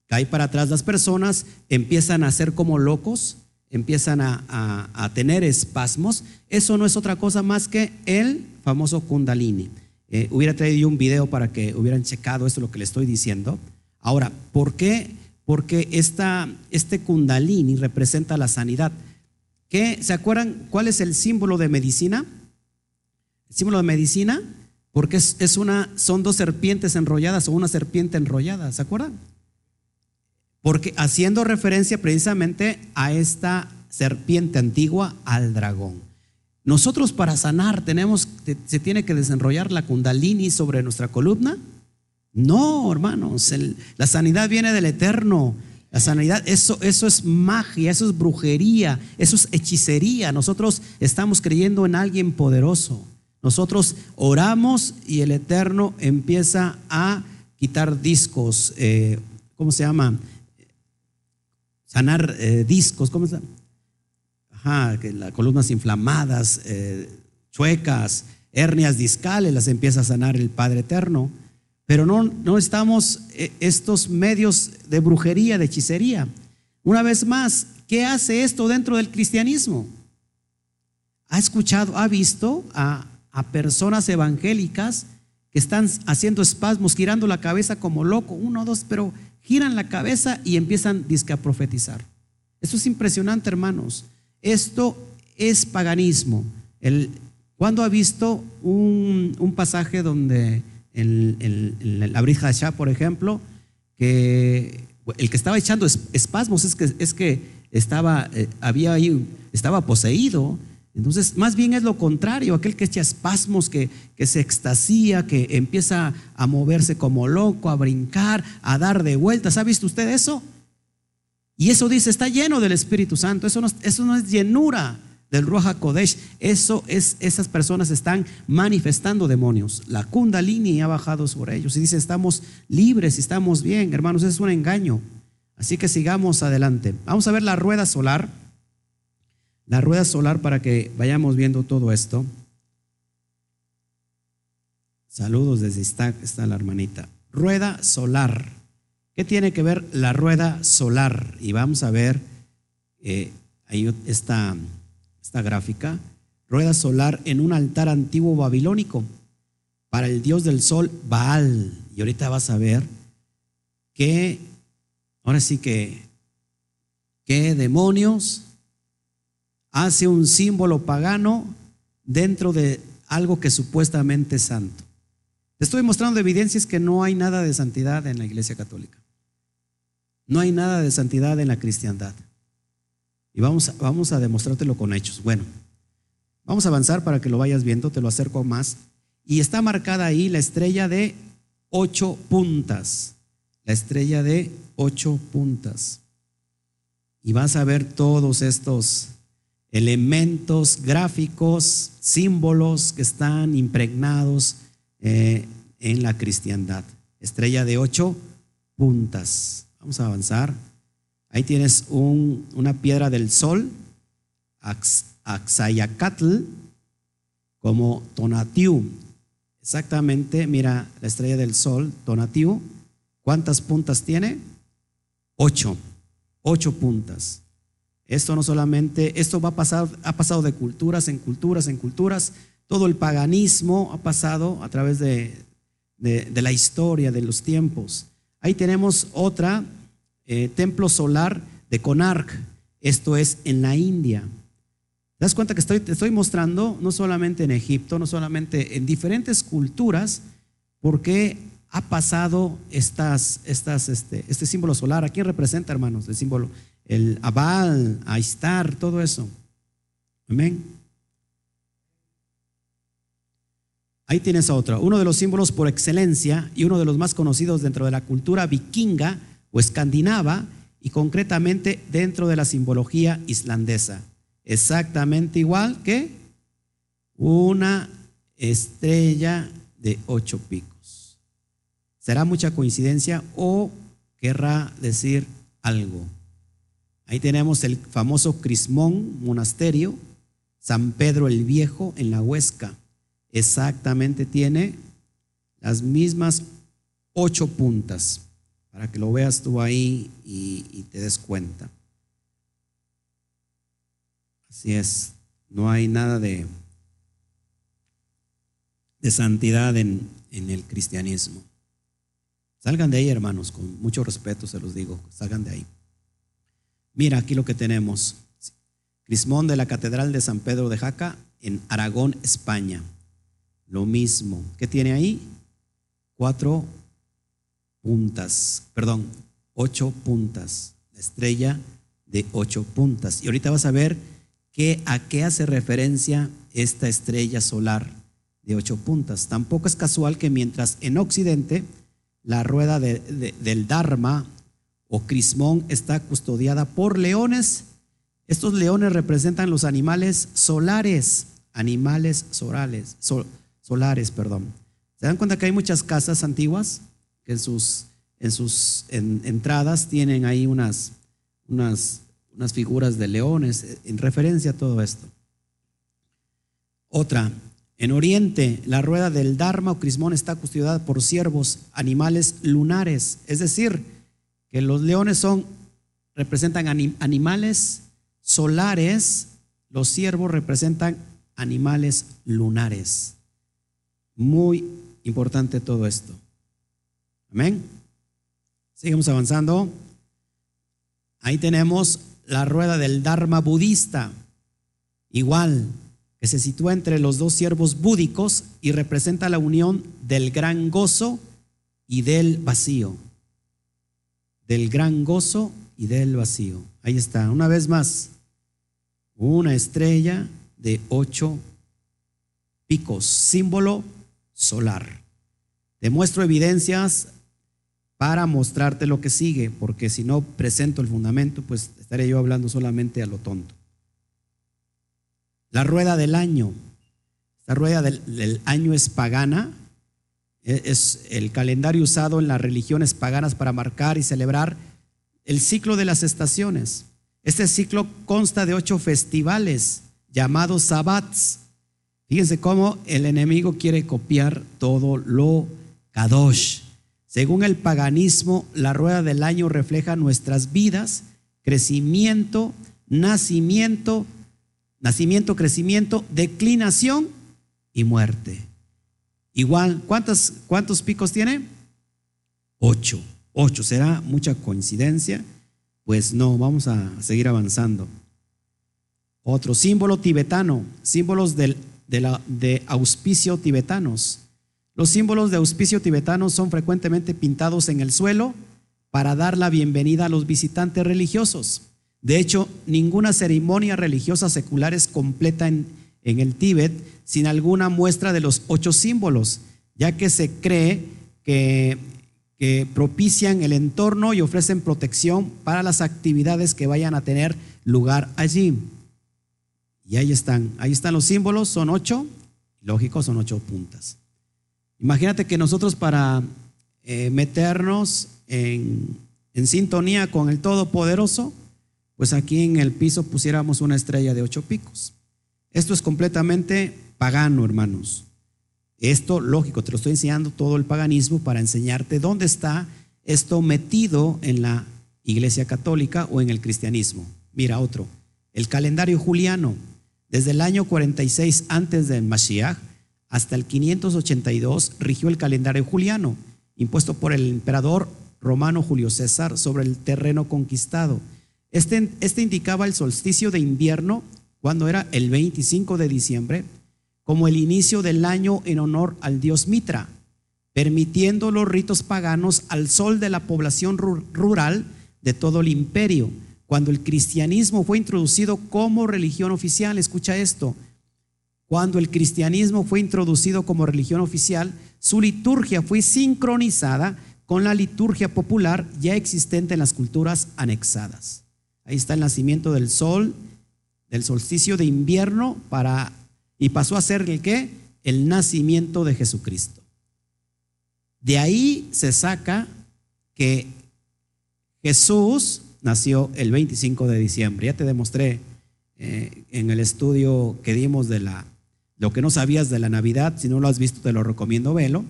Caen para atrás las personas, empiezan a ser como locos, empiezan a, tener espasmos. Eso no es otra cosa más que el famoso kundalini. Eh, hubiera traído un video para que hubieran checado esto, lo que le estoy diciendo. Ahora, ¿por qué? Porque esta, este kundalini representa la sanidad. ¿Qué, ¿Se acuerdan cuál es el símbolo de medicina? El símbolo de medicina, porque es una, son dos serpientes enrolladas o una serpiente enrollada, ¿se acuerdan? Porque haciendo referencia precisamente a esta serpiente antigua, al dragón. Nosotros para sanar tenemos, se tiene que desenrollar la kundalini sobre nuestra columna. No, hermanos, la sanidad viene del eterno. La sanidad, eso, eso es magia, eso es brujería, eso es hechicería. Nosotros estamos creyendo en alguien poderoso. Nosotros oramos y el Eterno empieza a quitar discos, eh, ¿cómo se llama? Sanar eh, discos, ¿cómo llama? Ajá, que las columnas inflamadas, eh, chuecas, hernias discales, las empieza a sanar el Padre Eterno. Pero no, no estamos estos medios de brujería, de hechicería. Una vez más, ¿qué hace esto dentro del cristianismo? ¿Ha escuchado, ha visto a a personas evangélicas que están haciendo espasmos, girando la cabeza como loco, uno dos, pero giran la cabeza y empiezan a profetizar. Esto es impresionante, hermanos. Esto es paganismo. El, ¿Cuándo ha visto un, pasaje donde en, la Brija por ejemplo, que el que estaba echando espasmos es que, es que estaba, eh, había ahí, estaba poseído entonces, más bien es lo contrario, aquel que echa espasmos, que, que, se extasía, que empieza a moverse como loco, a brincar, a dar de vueltas. ¿Ha visto usted eso? Y eso dice, está lleno del Espíritu Santo. Eso no, eso no es llenura del Ruach Kodesh. Eso es, esas personas están manifestando demonios. La Kundalini ha bajado sobre ellos y dice, estamos libres estamos bien. Hermanos, es un engaño. Así que sigamos adelante. Vamos a ver la rueda solar la rueda solar para que vayamos viendo todo esto. Saludos desde está, está la hermanita. Rueda solar. ¿Qué tiene que ver la rueda solar? Y vamos a ver eh, ahí esta, esta gráfica. Rueda solar en un altar antiguo babilónico para el dios del sol Baal. Y ahorita vas a ver que, ahora sí que, qué demonios hace un símbolo pagano dentro de algo que supuestamente es santo. Te estoy mostrando evidencias que no hay nada de santidad en la Iglesia Católica. No hay nada de santidad en la cristiandad. Y vamos, vamos a demostrártelo con hechos. Bueno, vamos a avanzar para que lo vayas viendo, te lo acerco más. Y está marcada ahí la estrella de ocho puntas. La estrella de ocho puntas. Y vas a ver todos estos elementos gráficos, símbolos que están impregnados eh, en la cristiandad. Estrella de ocho puntas. Vamos a avanzar. Ahí tienes una piedra del sol, Axayacatl, como Tonatiu. Exactamente, mira la estrella del sol, Tonatiu. ¿Cuántas puntas tiene? Ocho. Ocho puntas. Esto no solamente, esto va a pasar, ha pasado de culturas en culturas en culturas. Todo el paganismo ha pasado a través de, la historia, de los tiempos. Ahí tenemos otra, eh, templo solar de Konark. Esto es en la India. ¿Te das cuenta que estoy, te estoy mostrando no solamente en Egipto, no solamente en diferentes culturas, porque ha pasado estas, estas, este, este símbolo solar? ¿A quién representa, hermanos, el símbolo? El Abal, Aistar, todo eso. Amén. Ahí tienes otro, uno de los símbolos por excelencia y uno de los más conocidos dentro de la cultura vikinga o escandinava y concretamente dentro de la simbología islandesa. Exactamente igual que una estrella de ocho picos. ¿Será mucha coincidencia o querrá decir algo? Ahí tenemos el famoso Crismón Monasterio, San Pedro el Viejo en la Huesca. Exactamente tiene las mismas ocho puntas, para que lo veas tú ahí y, te des cuenta. Así es, no hay nada de, de santidad en, en el cristianismo. Salgan de ahí, hermanos, con mucho respeto se los digo, salgan de ahí. Mira aquí lo que tenemos. Crismón de la Catedral de San Pedro de Jaca en Aragón, España. Lo mismo. ¿Qué tiene ahí? Cuatro puntas, perdón, ocho puntas. La estrella de ocho puntas. Y ahorita vas a ver qué, a qué hace referencia esta estrella solar de ocho puntas. Tampoco es casual que mientras en Occidente la rueda del Dharma o crismón está custodiada por leones. Estos leones representan los animales solares, animales solares, solares, perdón. ¿Se dan cuenta que hay muchas casas antiguas que en sus, en sus entradas tienen ahí unas, unas, figuras de leones en referencia a todo esto? Otra, en Oriente, la rueda del Dharma o Crismón está custodiada por ciervos, animales lunares, es decir, que los leones son, representan animales solares, los ciervos representan animales lunares. Muy importante todo esto. Amén. Seguimos avanzando. Ahí tenemos la rueda del Dharma budista. Igual, que se sitúa entre los dos siervos búdicos y representa la unión del gran gozo y del vacío. Del gran gozo y del vacío. Ahí está, una vez más, una estrella de ocho picos, símbolo solar. Te muestro evidencias para mostrarte lo que sigue, porque si no presento el fundamento, pues estaré yo hablando solamente a lo tonto. La rueda del año. La rueda del, año es pagana. E, es el calendario usado en las religiones paganas para marcar y celebrar el ciclo de las estaciones. Este ciclo consta de ocho festivales llamados sabbats. Fíjense cómo el enemigo quiere copiar todo lo kadosh. Según el paganismo, la rueda del año refleja nuestras vidas, crecimiento, nacimiento, Nacimiento, crecimiento, declinación y muerte. Igual, ¿cuántos, cuántos picos tiene? Ocho. Ocho. ¿Será mucha coincidencia? Pues no, vamos a seguir avanzando. Otro símbolo tibetano, símbolos de, la, de auspicio tibetanos. Los símbolos de auspicio tibetanos son frecuentemente pintados en el suelo para dar la bienvenida a los visitantes religiosos. De hecho, ninguna ceremonia religiosa secular es completa en, el Tíbet sin alguna muestra de los ocho símbolos, ya que se cree que, que propician el entorno y ofrecen protección para las actividades que vayan a tener lugar allí. Y ahí están, ahí están los símbolos, son ocho, lógico, son ocho puntas. Imagínate que nosotros para eh, meternos en, en sintonía con el Todopoderoso, pues aquí en el piso pusiéramos una estrella de ocho picos. Esto es completamente pagano, hermanos. Esto, lógico, te lo estoy enseñando todo el paganismo para enseñarte dónde está esto metido en la iglesia católica o en el cristianismo. Mira otro, el calendario juliano. Desde el año 46 antes del Mashiach hasta el 582 rigió el calendario juliano, impuesto por el emperador romano Julio César sobre el terreno conquistado este, este, indicaba el solsticio de invierno, cuando era el 25 de diciembre, como el inicio del año en honor al dios Mitra, permitiendo los ritos paganos al sol de la población rural de todo el imperio. Cuando el cristianismo fue introducido como religión oficial, escucha esto, cuando el cristianismo fue introducido como religión oficial, su liturgia fue sincronizada con la liturgia popular ya existente en las culturas anexadas. Ahí está el nacimiento del sol, del solsticio de invierno para y pasó a ser el qué? El nacimiento de Jesucristo. De ahí se saca que Jesús nació el 25 de diciembre. Ya te demostré eh, en el estudio que dimos de la lo que no sabías de la Navidad. Si no lo has visto, te lo recomiendo velo.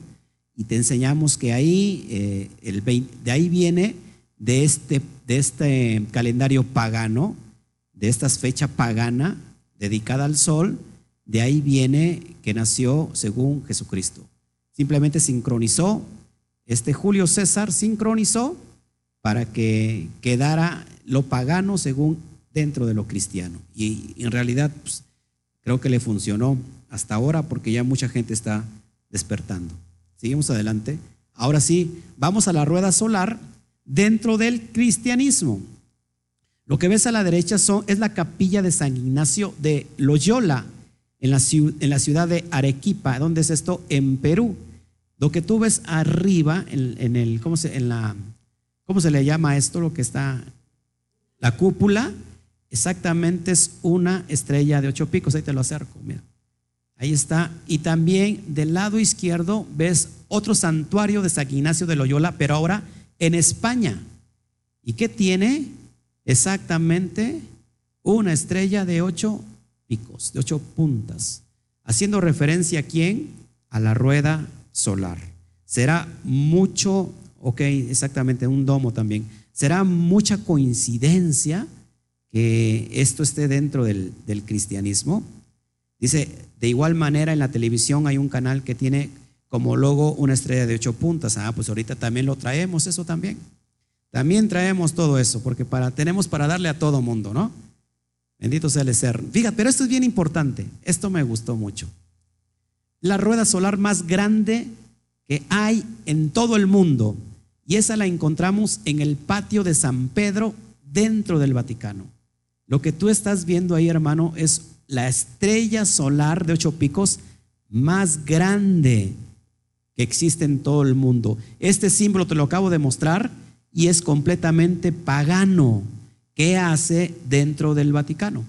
Y te enseñamos que ahí eh, el de ahí viene de este, de este calendario pagano, de esta fecha pagana dedicada al sol, de ahí viene que nació según Jesucristo. Simplemente sincronizó, este Julio César sincronizó para que quedara lo pagano según dentro de lo cristiano. Y en realidad pues, creo que le funcionó hasta ahora porque ya mucha gente está despertando. Seguimos adelante. Ahora sí, vamos a la rueda solar dentro del cristianismo. Lo que ves a la derecha es la capilla de San Ignacio de Loyola, en la, en la ciudad de Arequipa. ¿Dónde es esto? En Perú. Lo que tú ves arriba, en, el, ¿cómo se, en, la, ¿Cómo se le llama esto? Lo que está, la cúpula, exactamente es una estrella de ocho picos. Ahí te lo acerco, mira. Ahí está. Y también del lado izquierdo ves otro santuario de San Ignacio de Loyola, pero ahora en España. ¿Y qué tiene? Exactamente una estrella de ocho picos, de ocho puntas. Haciendo referencia a quién? A la rueda solar. Será mucho, ok, exactamente, un domo también. Será mucha coincidencia que esto esté dentro del, del cristianismo. Dice, de igual manera en la televisión hay un canal que tiene como logo una estrella de ocho puntas. Ah, pues ahorita también lo traemos, eso también. También traemos todo eso, porque tenemos para darle a todo mundo, ¿no? Bendito sea el ser. Fíjate, pero esto es bien importante. Esto me gustó mucho. La rueda solar más grande que hay en todo el mundo. Y esa la encontramos en el patio de San Pedro dentro del Vaticano. Lo que tú estás viendo ahí, hermano, es la estrella solar de ocho picos más grande que existe en todo el mundo. Este símbolo te lo acabo de mostrar y es completamente pagano. ¿Qué hace dentro del Vaticano?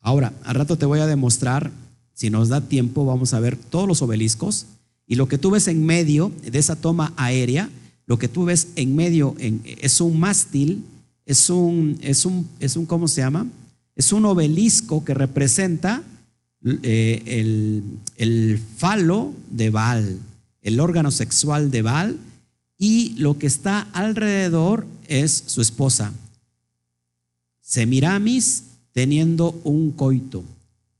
Ahora, al rato te voy a demostrar, si nos da tiempo, vamos a ver todos los obeliscos y lo que tú ves en medio de esa toma aérea, lo que tú ves en medio es un mástil, es un, es un, es un, ¿cómo se llama? Es un obelisco que representa eh, el, el falo de Baal, el órgano sexual de Baal, y lo que está alrededor es su esposa. Semiramis teniendo un coito,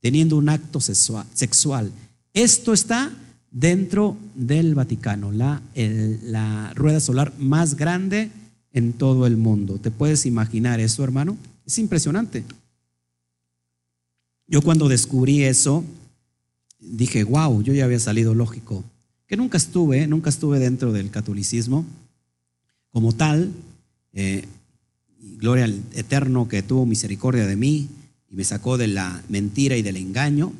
teniendo un acto sexual. Esto está dentro del Vaticano, la, rueda solar más grande en todo el mundo. ¿Te puedes imaginar eso, hermano? Es impresionante. Yo cuando descubrí eso, dije, wow, yo ya había salido lógico, que nunca estuve, nunca estuve dentro del catolicismo como tal. Eh, gloria al Eterno que tuvo misericordia de mí y me sacó de la mentira y del engaño,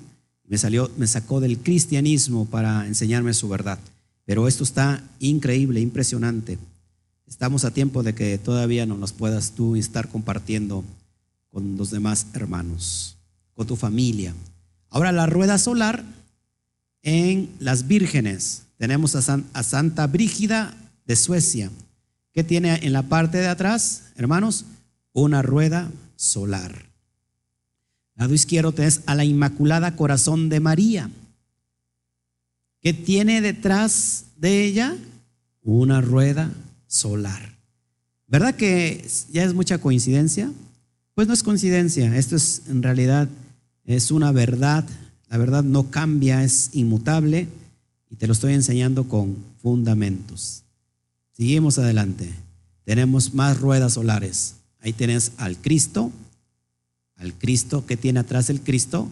me, salió, me sacó del cristianismo para enseñarme su verdad. Pero esto está increíble, impresionante. Estamos a tiempo de que todavía no nos puedas tú estar compartiendo con los demás hermanos con tu familia. Ahora la rueda solar en las vírgenes. Tenemos a, Santa Brígida de Suecia. que tiene en la parte de atrás, hermanos? Una rueda solar. Lado izquierdo tenés a la Inmaculada Corazón de María. que tiene detrás de ella? Una rueda solar. ¿Verdad que ya es mucha coincidencia? Pues no es coincidencia, esto es en realidad es una verdad, la verdad no cambia, es inmutable y te lo estoy enseñando con fundamentos. Seguimos adelante. Tenemos más ruedas solares. Ahí tienes al Cristo, al Cristo que tiene atrás el Cristo,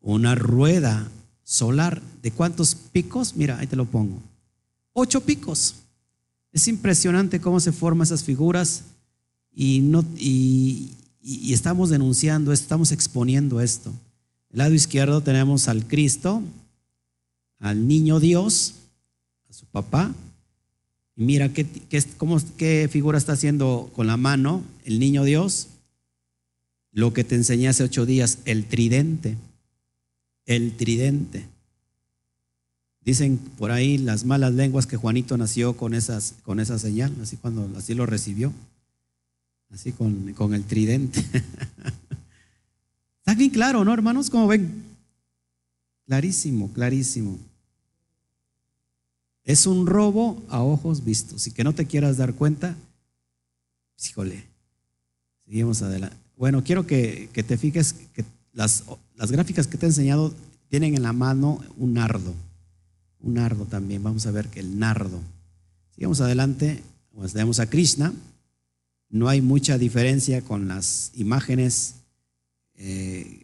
una rueda solar. ¿De cuántos picos? Mira, ahí te lo pongo. Ocho picos. Es impresionante cómo se forman esas figuras y, no, y, y, estamos denunciando estamos exponiendo esto. El lado izquierdo tenemos al Cristo, al niño Dios, a su papá. Y mira qué, qué, cómo, qué figura está haciendo con la mano el niño Dios. Lo que te enseñé hace ocho días, el tridente. El tridente. Dicen por ahí las malas lenguas que Juanito nació con, esas, con esa señal, así cuando así lo recibió así con, con el tridente. Está bien claro, ¿no, hermanos? Como ven, clarísimo, clarísimo. Es un robo a ojos vistos. Y que no te quieras dar cuenta, híjole, seguimos adelante. Bueno, quiero que, te fijes que las, las, gráficas que te he enseñado tienen en la mano un nardo. Un nardo también. Vamos a ver que el nardo. Sigamos adelante. Pues a Krishna no hay mucha diferencia con las imágenes, eh,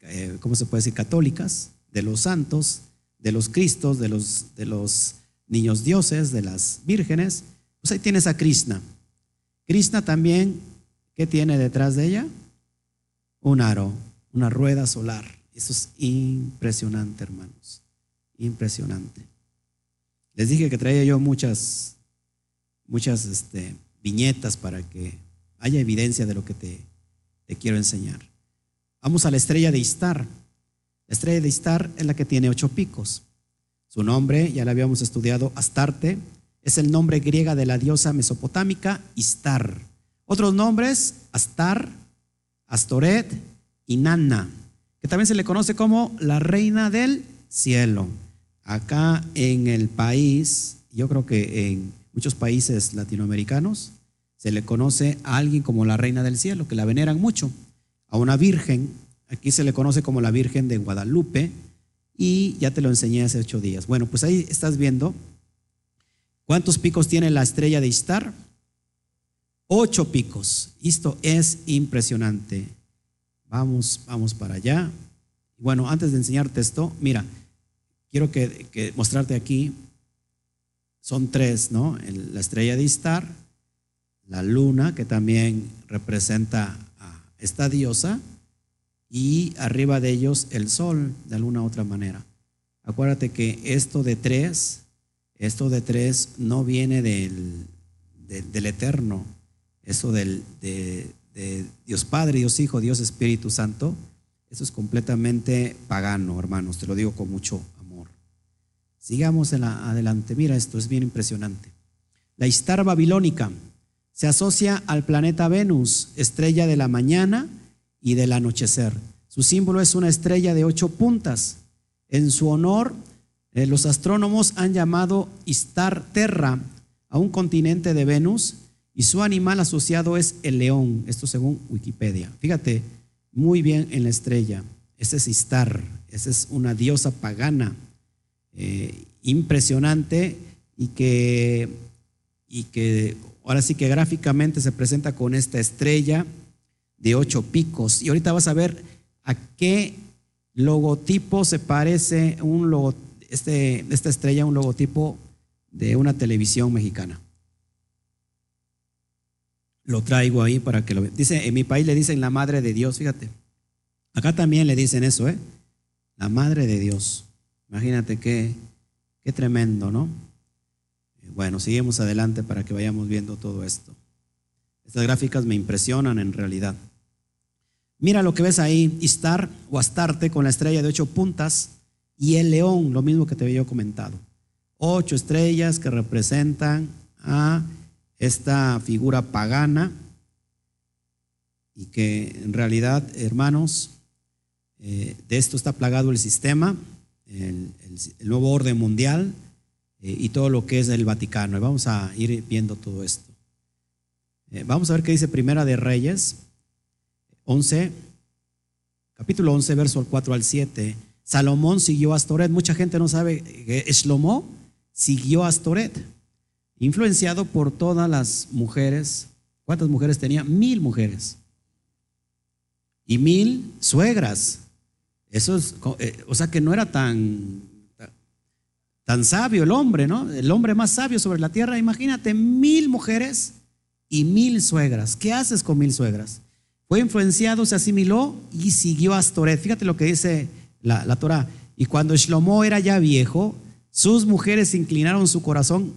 eh, ¿cómo se puede decir?, católicas, de los santos, de los cristos, de los, niños dioses, de las vírgenes. Pues ahí tienes a Krishna. Krishna también, ¿qué tiene detrás de ella? Un aro, una rueda solar. Eso es impresionante, hermanos. Impresionante. Les dije que traía yo muchas muchas este, viñetas para que haya evidencia de lo que te quiero enseñar. Vamos a la estrella de Istar. La estrella de Istar es la que tiene ocho picos. Su nombre, ya la habíamos estudiado, Astarte, es el nombre griega de la diosa mesopotámica Istar. Otros nombres, Astar, Astoret y Nanna, que también se le conoce como la reina del cielo. Acá en el país, yo creo que en muchos países latinoamericanos, se le conoce a alguien como la reina del cielo, que la veneran mucho. A una virgen, aquí se le conoce como la Virgen de Guadalupe, y ya te lo enseñé hace ocho días. Bueno, pues ahí estás viendo cuántos picos tiene la estrella de Istar. Ocho picos. Esto es impresionante. Vamos, vamos para allá. Bueno, antes de enseñarte esto, mira, quiero que, mostrarte aquí. Son tres, ¿no? La estrella de Istar, la luna, que también representa a esta diosa, y arriba de ellos el sol, de alguna otra manera. Acuérdate que esto de tres, esto de tres no viene del, del, eterno, eso del, de, Dios Padre, Dios Hijo, Dios Espíritu Santo, eso es completamente pagano, hermanos, te lo digo con mucho amor. Sigamos en la, adelante, mira esto, es bien impresionante. La Istar babilónica se asocia al planeta Venus, estrella de la mañana, y del anochecer. Su símbolo es una estrella de ocho puntas. En su honor, eh, los astrónomos han llamado Istar Terra a un continente de Venus y su animal asociado es el león, esto según Wikipedia. Fíjate muy bien en la estrella. Ese es Istar, esa es una diosa pagana eh, impresionante y que, y que ahora sí que gráficamente se presenta con esta estrella de ocho picos. Y ahorita vas a ver a qué logotipo se parece un este, esta estrella, un logotipo de una televisión mexicana. Lo traigo ahí para que lo vean. Dice, en mi país le dicen la madre de Dios, fíjate. Acá también le dicen eso, ¿eh? La madre de Dios. Imagínate qué, qué tremendo, ¿no? Bueno, seguimos adelante para que vayamos viendo todo esto. Estas gráficas me impresionan en realidad. Mira lo que ves ahí, Istar o Astarte con la estrella de ocho puntas y el león, lo mismo que te había comentado. Ocho estrellas que representan a esta figura pagana y que en realidad, hermanos, eh, de esto está plagado el sistema, el, nuevo orden mundial y todo lo que es el Vaticano. Vamos a ir viendo todo esto. Eh, vamos a ver qué dice Primera de Reyes 11, capítulo 11, verso 4 al 7. Salomón siguió a Astoret. Mucha gente no sabe que Shlomo siguió a Astoret, influenciado por todas las mujeres. ¿Cuántas mujeres tenía? Mil mujeres. Y mil suegras. Eso es, eh, o sea que no era tan, tan sabio el hombre, ¿no? El hombre más sabio sobre la tierra. Imagínate, mil mujeres y mil suegras. ¿Qué haces con mil suegras? Fue influenciado, se asimiló y siguió a Astoret. Fíjate lo que dice la, la Torah. Y cuando Shlomo era ya viejo, sus mujeres inclinaron su corazón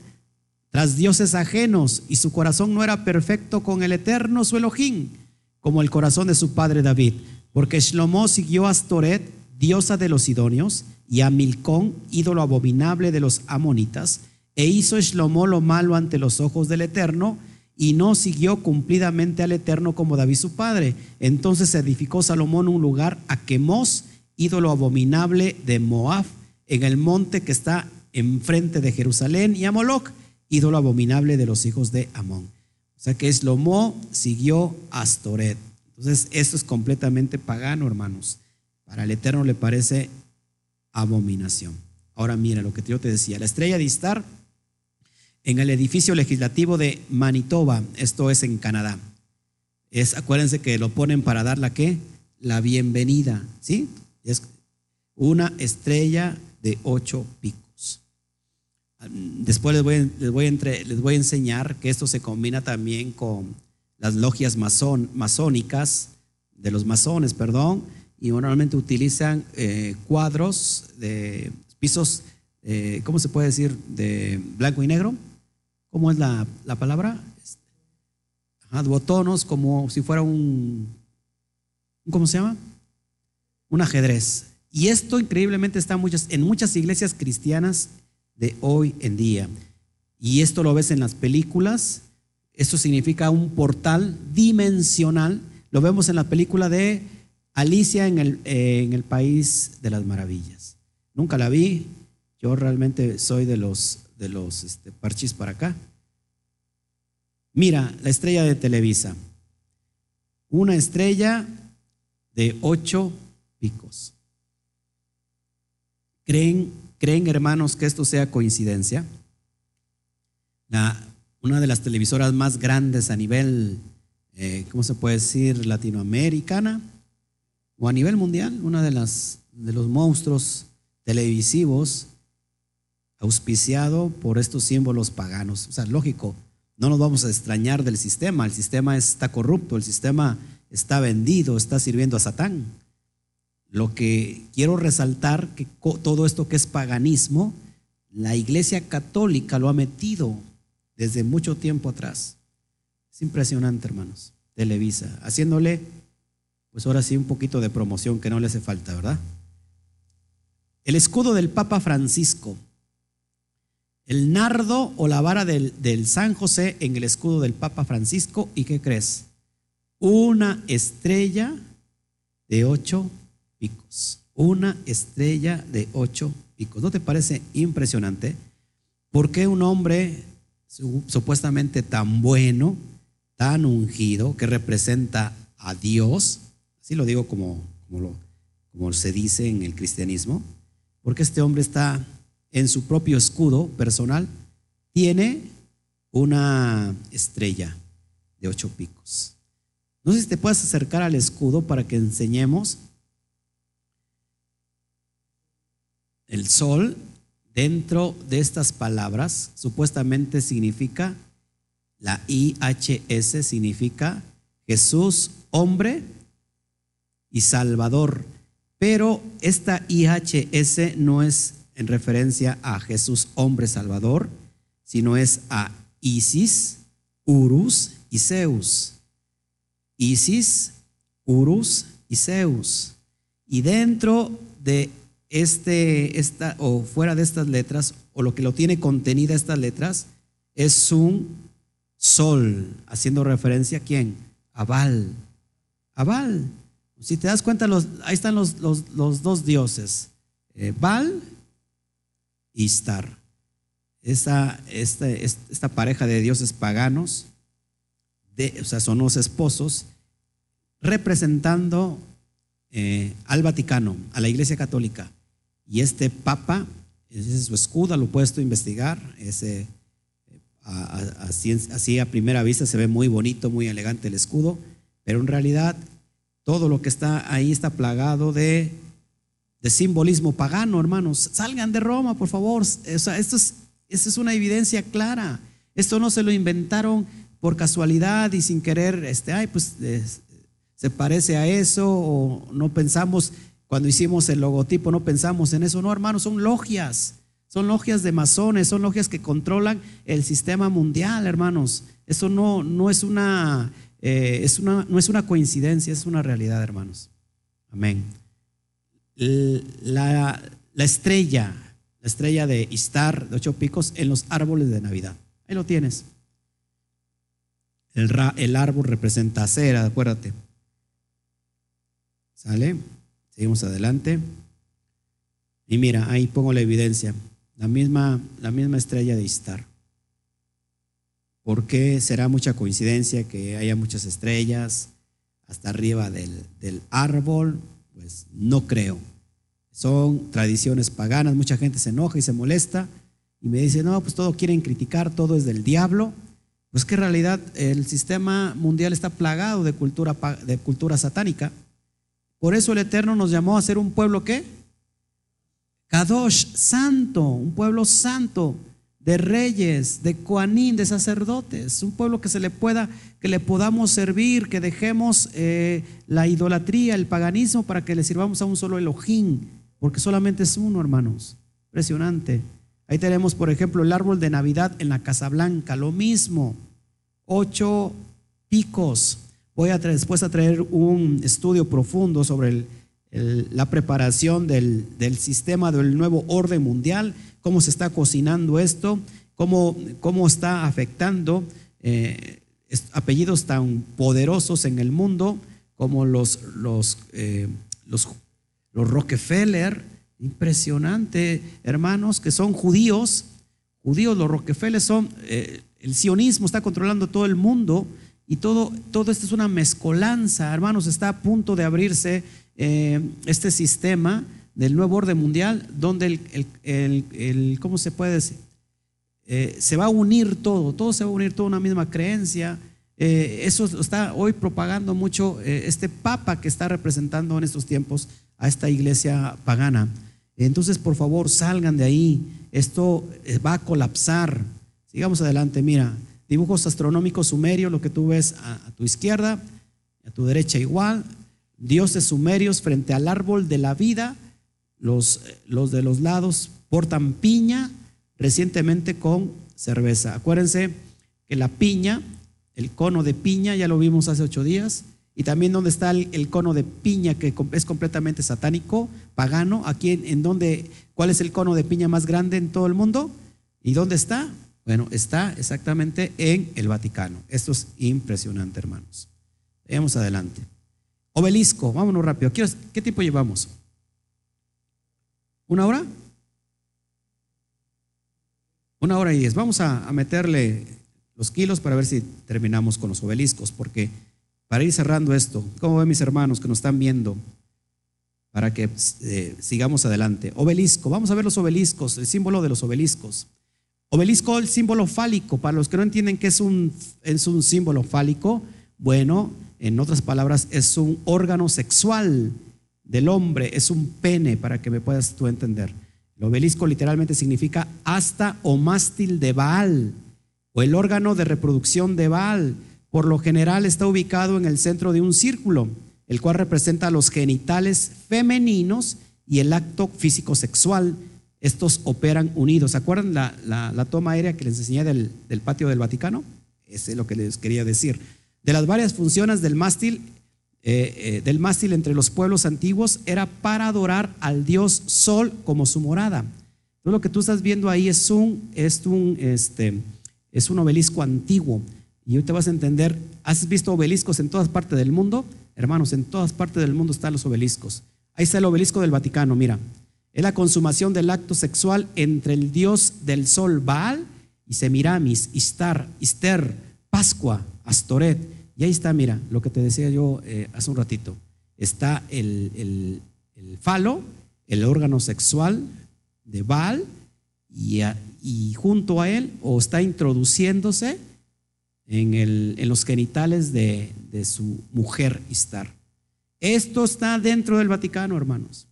tras dioses ajenos y su corazón no era perfecto con el eterno su Elohim, como el corazón de su padre David. Porque Shlomo siguió a Astoret, diosa de los sidonios, y a Milcón, ídolo abominable de los amonitas, e hizo Shlomo lo malo ante los ojos del eterno y no siguió cumplidamente al Eterno como David su padre. Entonces edificó Salomón un lugar a Quemos, ídolo abominable de Moab, en el monte que está enfrente de Jerusalén, y a Moloch, ídolo abominable de los hijos de Amón. O sea que Eslomo siguió Astoret. Entonces, esto es completamente pagano, hermanos. Para el Eterno le parece abominación. Ahora mira lo que yo te decía, la estrella de Istar en el edificio legislativo de Manitoba, esto es en Canadá. Es, acuérdense que lo ponen para dar la qué? La bienvenida, ¿sí? Es una estrella de ocho picos. Después les voy, les voy, entre, les voy a enseñar que esto se combina también con las logias masónicas, de los masones, perdón, y normalmente utilizan eh, cuadros de pisos, eh, ¿cómo se puede decir? De blanco y negro ¿cómo es la, la palabra? Ajá, botonos, como si fuera un, ¿cómo se llama? Un ajedrez. Y esto increíblemente está muchas, en muchas iglesias cristianas de hoy en día. Y esto lo ves en las películas. Esto significa un portal dimensional. Lo vemos en la película de Alicia en el, eh, en el País de las Maravillas. Nunca la vi. Yo realmente soy de los, de los este, parchis para acá. Mira, la estrella de Televisa. Una estrella de ocho picos. ¿Creen, creen hermanos que esto sea coincidencia? La, una de las televisoras más grandes a nivel, eh, ¿cómo se puede decir?, latinoamericana o a nivel mundial, una de de los monstruos televisivos auspiciado por estos símbolos paganos. O sea, lógico, no nos vamos a extrañar del sistema, el sistema está corrupto, el sistema está vendido, está sirviendo a Satán. Lo que quiero resaltar que todo esto que es paganismo, la Iglesia Católica lo ha metido desde mucho tiempo atrás. Es impresionante, hermanos. Televisa, haciéndole, pues ahora sí, un poquito de promoción que no le hace falta, ¿verdad? El escudo del Papa Francisco, el nardo o la vara del, San José en el escudo del Papa Francisco. ¿Y qué crees? Una estrella de ocho picos. Una estrella de ocho picos. ¿No te parece impresionante? ¿Por qué un hombre supuestamente tan bueno, tan ungido, que representa a Dios, así lo digo como, como, lo, como se dice en el cristianismo, porque este hombre está en su propio escudo personal, tiene una estrella de ocho picos. No sé si te puedes acercar al escudo para que enseñemos. El sol, dentro de estas palabras, supuestamente significa, la IHS significa Jesús, hombre y Salvador. Pero esta IHS no es en referencia a Jesús, hombre Salvador, sino es a Isis, Urus y Zeus. Isis, Urus y Zeus. Y dentro de este, esta, o fuera de estas letras, o lo que lo tiene contenida estas letras, es un sol, haciendo referencia a quién? A Baal. A Baal. Si te das cuenta, ahí están los, dos dioses, eh, Baal y Istar. Esta, esta, pareja de dioses paganos, de, o sea, son los esposos, representando eh, al Vaticano, a la Iglesia Católica. Y este Papa, ese es su escudo, lo puesto investigar. Ese, así, así a primera vista se ve muy bonito, muy elegante el escudo, pero en realidad todo lo que está ahí está plagado de, de simbolismo pagano, hermanos. Salgan de Roma, por favor. esto es, es una evidencia clara. Esto no se lo inventaron por casualidad y sin querer, este, ay, pues se parece a eso o no pensamos, cuando hicimos el logotipo, no pensamos en eso. No, hermanos, son logias. Son logias de masones, son logias que controlan el sistema mundial, hermanos. Eso no, no es una eh, es una, no es una coincidencia, es una realidad, hermanos. Amén. La, la, estrella, la estrella de Istar, de ocho picos, en los árboles de Navidad. Ahí lo tienes. El, el árbol representa cera, acuérdate. ¿Sale? Seguimos adelante. Y mira, ahí pongo la evidencia. La misma, la misma estrella de Istar. ¿Por qué será mucha coincidencia que haya muchas estrellas hasta arriba del, árbol? Pues no creo. Son tradiciones paganas, mucha gente se enoja y se molesta y me dice, no, pues todo quieren criticar, todo es del diablo. Pues que en realidad el sistema mundial está plagado de cultura, de cultura satánica. Por eso el Eterno nos llamó a ser un pueblo que? Kadosh, santo, un pueblo santo de reyes, de coanín, de sacerdotes, un pueblo que se le pueda, que le podamos servir, que dejemos eh, la idolatría, el paganismo, para que le sirvamos a un solo Elohim, porque solamente es uno, hermanos. Impresionante. Ahí tenemos, por ejemplo, el árbol de Navidad en la Casa Blanca, lo mismo, ocho picos. Voy a después a traer un estudio profundo sobre la preparación del, sistema del nuevo orden mundial, cómo se está cocinando esto, cómo, cómo está afectando eh, apellidos tan poderosos en el mundo como los, los, eh, los, los Rockefeller, impresionante, hermanos, que son judíos, judíos, los Rockefeller son, eh, el sionismo está controlando todo el mundo y todo, todo esto es una mezcolanza, hermanos, está a punto de abrirse este sistema del nuevo orden mundial, donde el, el, el, ¿cómo se puede decir? se va a unir todo, todo se va a unir, toda una misma creencia, eh, eso está hoy propagando mucho eh, este papa que está representando en estos tiempos a esta iglesia pagana. Entonces, por favor, salgan de ahí. Esto eh, va a colapsar. Sigamos adelante. Mira, dibujos astronómicos sumerios, lo que tú ves a, tu izquierda, a tu derecha igual. Dioses sumerios frente al árbol de la vida. Los, los de los lados portan piña recientemente con cerveza. Acuérdense que la piña el cono de piña, ya lo vimos hace ocho días, y también donde está el, cono de piña que es completamente satánico, pagano, aquí en, donde, ¿cuál es el cono de piña más grande en todo el mundo? ¿Y dónde está? Bueno, está exactamente en el Vaticano. Esto es impresionante, hermanos. Vamos adelante. Obelisco, vámonos rápido. ¿Qué tiempo llevamos? ¿Una hora? Una hora y diez. Vamos a meterle los kilos para ver si terminamos con los obeliscos, porque para ir cerrando esto, ¿cómo ven mis hermanos que nos están viendo? Para que eh, sigamos adelante. Obelisco, vamos a ver los obeliscos, el símbolo de los obeliscos. Obelisco, el símbolo fálico, para los que no entienden qué es un, es un símbolo fálico, bueno, en otras palabras, es un órgano sexual del hombre, es un pene, para que me puedas tú entender. El obelisco literalmente significa hasta o mástil de Baal o el órgano de reproducción de Baal. Por lo general está ubicado en el centro de un círculo, el cual representa los genitales femeninos y el acto físico sexual. Estos operan unidos. ¿Se acuerdan la, toma aérea que les enseñé del, patio del Vaticano? Ese es lo que les quería decir. De las varias funciones del mástil, eh, eh, del mástil entre los pueblos antiguos era para adorar al dios Sol como su morada. Entonces, lo que tú estás viendo ahí es un, es un, este, es un obelisco antiguo. Y hoy te vas a entender, ¿has visto obeliscos en todas partes del mundo? Hermanos, en todas partes del mundo están los obeliscos. Ahí está el obelisco del Vaticano, mira. Es la consumación del acto sexual entre el dios del sol Baal y Semiramis, Istar, Ister, Pascua, Astoret. Y ahí está, mira, lo que te decía yo eh, hace un ratito. Está el, el, el falo, el órgano sexual de Baal, y, y junto a él o está introduciéndose en, el, en los genitales de, de su mujer Istar. Esto está dentro del Vaticano, hermanos.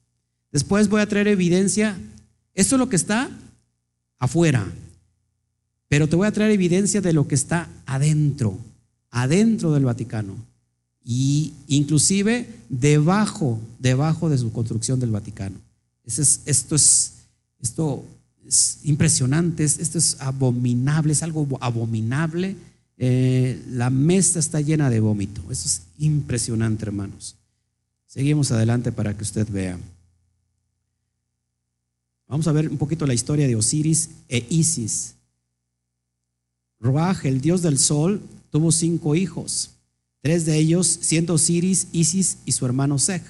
Después voy a traer evidencia. Esto es lo que está afuera. Pero te voy a traer evidencia de lo que está adentro, adentro del Vaticano. Y inclusive debajo, debajo de su construcción del Vaticano. esto es, esto es impresionante, esto es abominable, es algo abominable. Eh, la mesa está llena de vómito. Eso es impresionante, hermanos. Seguimos adelante para que usted vea. Vamos a ver un poquito la historia de Osiris e Isis. Roaj, el dios del sol, tuvo cinco hijos, tres de ellos siendo Osiris, Isis y su hermano Seth.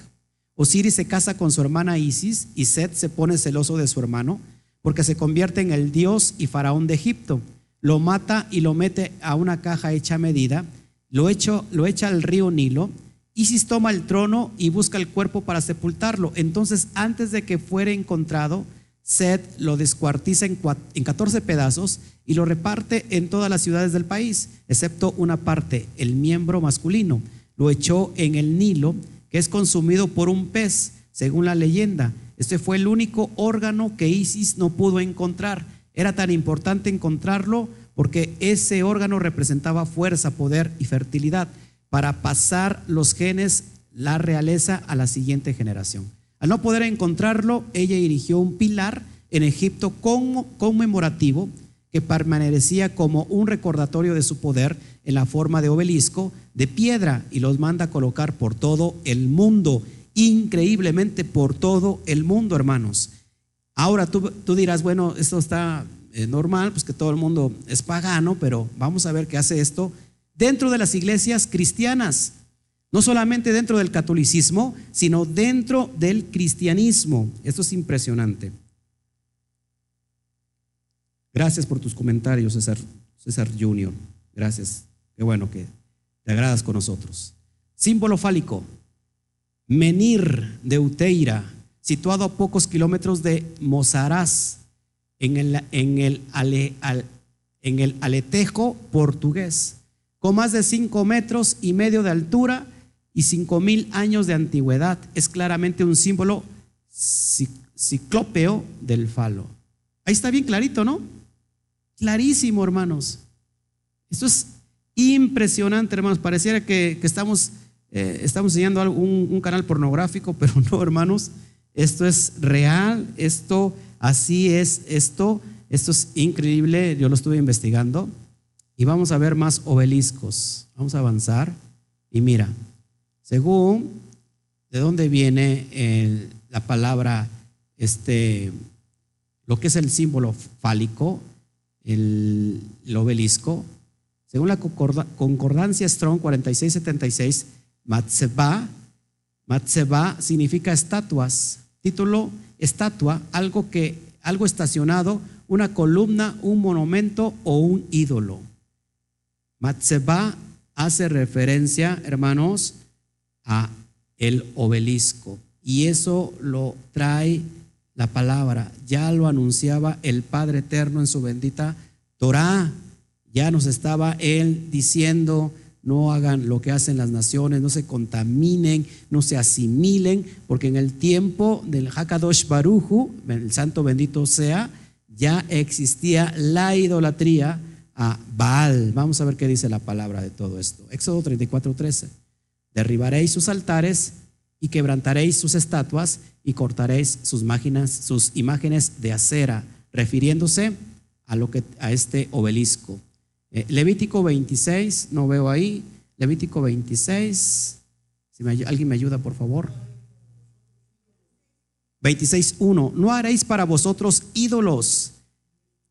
Osiris se casa con su hermana Isis y Seth se pone celoso de su hermano porque se convierte en el dios y faraón de Egipto. Lo mata y lo mete a una caja hecha a medida, lo, lo echa al río Nilo. Isis toma el trono y busca el cuerpo para sepultarlo. Entonces, antes de que fuera encontrado, Seth lo descuartiza en, en 14 pedazos y lo reparte en todas las ciudades del país, excepto una parte, el miembro masculino. Lo echó en el Nilo, que es consumido por un pez, según la leyenda. Este fue el único órgano que Isis no pudo encontrar. Era tan importante encontrarlo porque ese órgano representaba fuerza, poder y fertilidad para pasar los genes, la realeza a la siguiente generación. Al no poder encontrarlo, ella erigió un pilar en Egipto conmemorativo que permanecía como un recordatorio de su poder en la forma de obelisco de piedra y los manda a colocar por todo el mundo, increíblemente por todo el mundo, hermanos. Ahora tú, dirás, bueno, esto está eh, normal, pues que todo el mundo es pagano, pero vamos a ver qué hace esto dentro de las iglesias cristianas. No solamente dentro del catolicismo, sino dentro del cristianismo. Esto es impresionante. Gracias por tus comentarios, César, César Junior. Gracias. Qué bueno que te agradas con nosotros. Símbolo fálico. Menir de Uteira, situado a pocos kilómetros de Mozaraz, en el, en el, en el aletejo portugués, con más de cinco metros y medio de altura y cinco mil años de antigüedad. Es claramente un símbolo ciclópeo del falo. Ahí está bien clarito, ¿no? Clarísimo, hermanos. Esto es impresionante, hermanos. Pareciera que, estamos, eh, estamos enseñando un, un canal pornográfico, pero no, hermanos. Esto es real, esto así es, esto, esto es increíble. Yo lo estuve investigando y vamos a ver más obeliscos. Vamos a avanzar. Y mira, según de dónde viene la palabra, este, lo que es el símbolo fálico, el, obelisco. Según la concordancia Strong 4676, Matzeba, Matzeba significa estatuas. Título, estatua, algo que, algo estacionado, una columna, un monumento o un ídolo. Matzeba hace referencia, hermanos, a el obelisco. Y eso lo trae la palabra. Ya lo anunciaba el Padre Eterno en su bendita Torah. Ya nos estaba Él diciendo, no hagan lo que hacen las naciones, no se contaminen, no se asimilen, porque en el tiempo del Hakadosh Baruju, el santo bendito sea, ya existía la idolatría a Baal. Vamos a ver qué dice la palabra de todo esto. Éxodo 34, 13. Derribaréis sus altares y quebrantaréis sus estatuas y cortaréis sus imágenes, sus imágenes de acera, refiriéndose a, lo que, a este obelisco. Eh, Levítico 26, no veo ahí. Levítico 26, si alguien me ayuda, por favor. 26.1, no haréis para vosotros ídolos,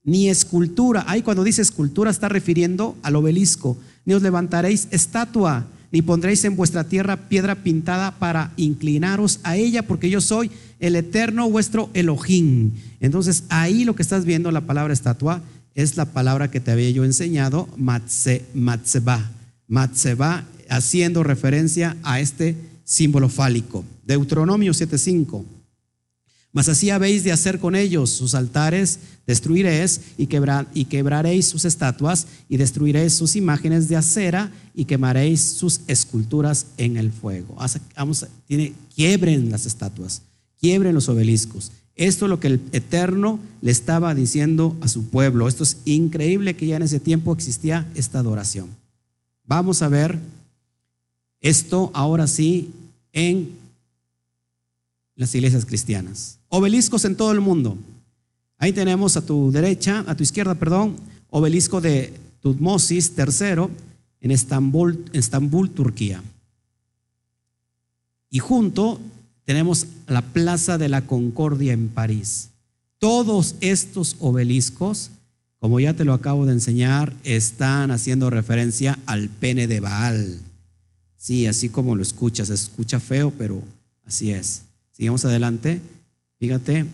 ni escultura. Ahí cuando dice escultura está refiriendo al obelisco. Ni os levantaréis estatua ni pondréis en vuestra tierra piedra pintada para inclinaros a ella, porque yo soy el eterno vuestro Elohim. Entonces ahí lo que estás viendo, la palabra estatua, es la palabra que te había yo enseñado, matze, matzeba. Matzeba, haciendo referencia a este símbolo fálico. Deuteronomio 7.5. Mas así habéis de hacer con ellos sus altares, destruiréis y, quebraréis sus estatuas y destruiréis sus imágenes de acera y quemaréis sus esculturas en el fuego. Vamos, tiene, quiebren las estatuas, quiebren los obeliscos. Esto es lo que el Eterno le estaba diciendo a su pueblo. Esto es increíble que ya en ese tiempo existía esta adoración. Vamos a ver esto ahora sí en las iglesias cristianas. Obeliscos en todo el mundo. Ahí tenemos a tu derecha, a tu izquierda, perdón, obelisco de Tutmosis III en Estambul, Estambul, Turquía. Y junto tenemos la Plaza de la Concordia en París. Todos estos obeliscos, como ya te lo acabo de enseñar, están haciendo referencia al pene de Baal. Sí, así como lo escuchas, se escucha feo, pero así es. Sigamos adelante. Fíjate.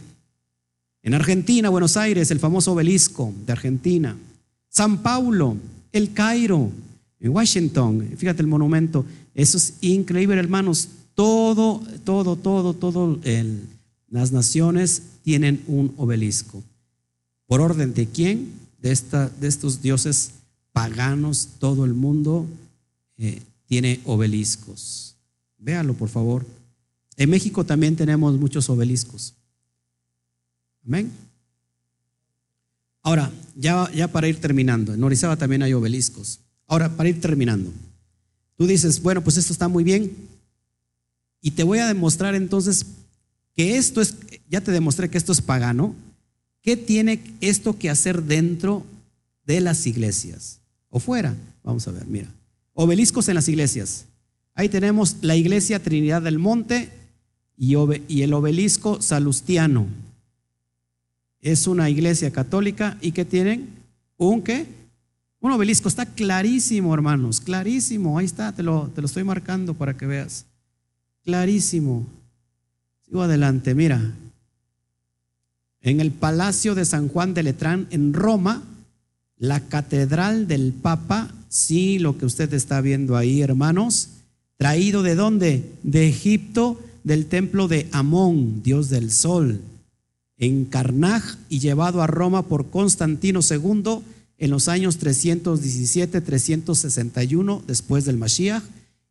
En Argentina, Buenos Aires, el famoso obelisco de Argentina. San Paulo, el Cairo, en Washington, fíjate el monumento. Eso es increíble, hermanos. Todo, todo, todo, todo, las naciones tienen un obelisco. ¿Por orden de quién? De, esta, de estos dioses paganos, todo el mundo eh, tiene obeliscos. Véalo, por favor. En México también tenemos muchos obeliscos. Amén. Ahora, ya, ya para ir terminando, en Orizaba también hay obeliscos. Ahora, para ir terminando, tú dices, bueno, pues esto está muy bien. Y te voy a demostrar entonces que esto es, ya te demostré que esto es pagano. ¿Qué tiene esto que hacer dentro de las iglesias? O fuera. Vamos a ver, mira. Obeliscos en las iglesias. Ahí tenemos la iglesia Trinidad del Monte y, el obelisco salustiano. Es una iglesia católica y que tienen un qué? Un obelisco. Está clarísimo, hermanos, clarísimo. Ahí está, te lo, te lo estoy marcando para que veas. Clarísimo. Sigo adelante, mira. En el Palacio de San Juan de Letrán, en Roma, la Catedral del Papa, sí, lo que usted está viendo ahí, hermanos, traído de dónde? De Egipto, del templo de Amón, dios del sol, en Carnaj y llevado a Roma por Constantino II en los años 317-361 después del Mashiach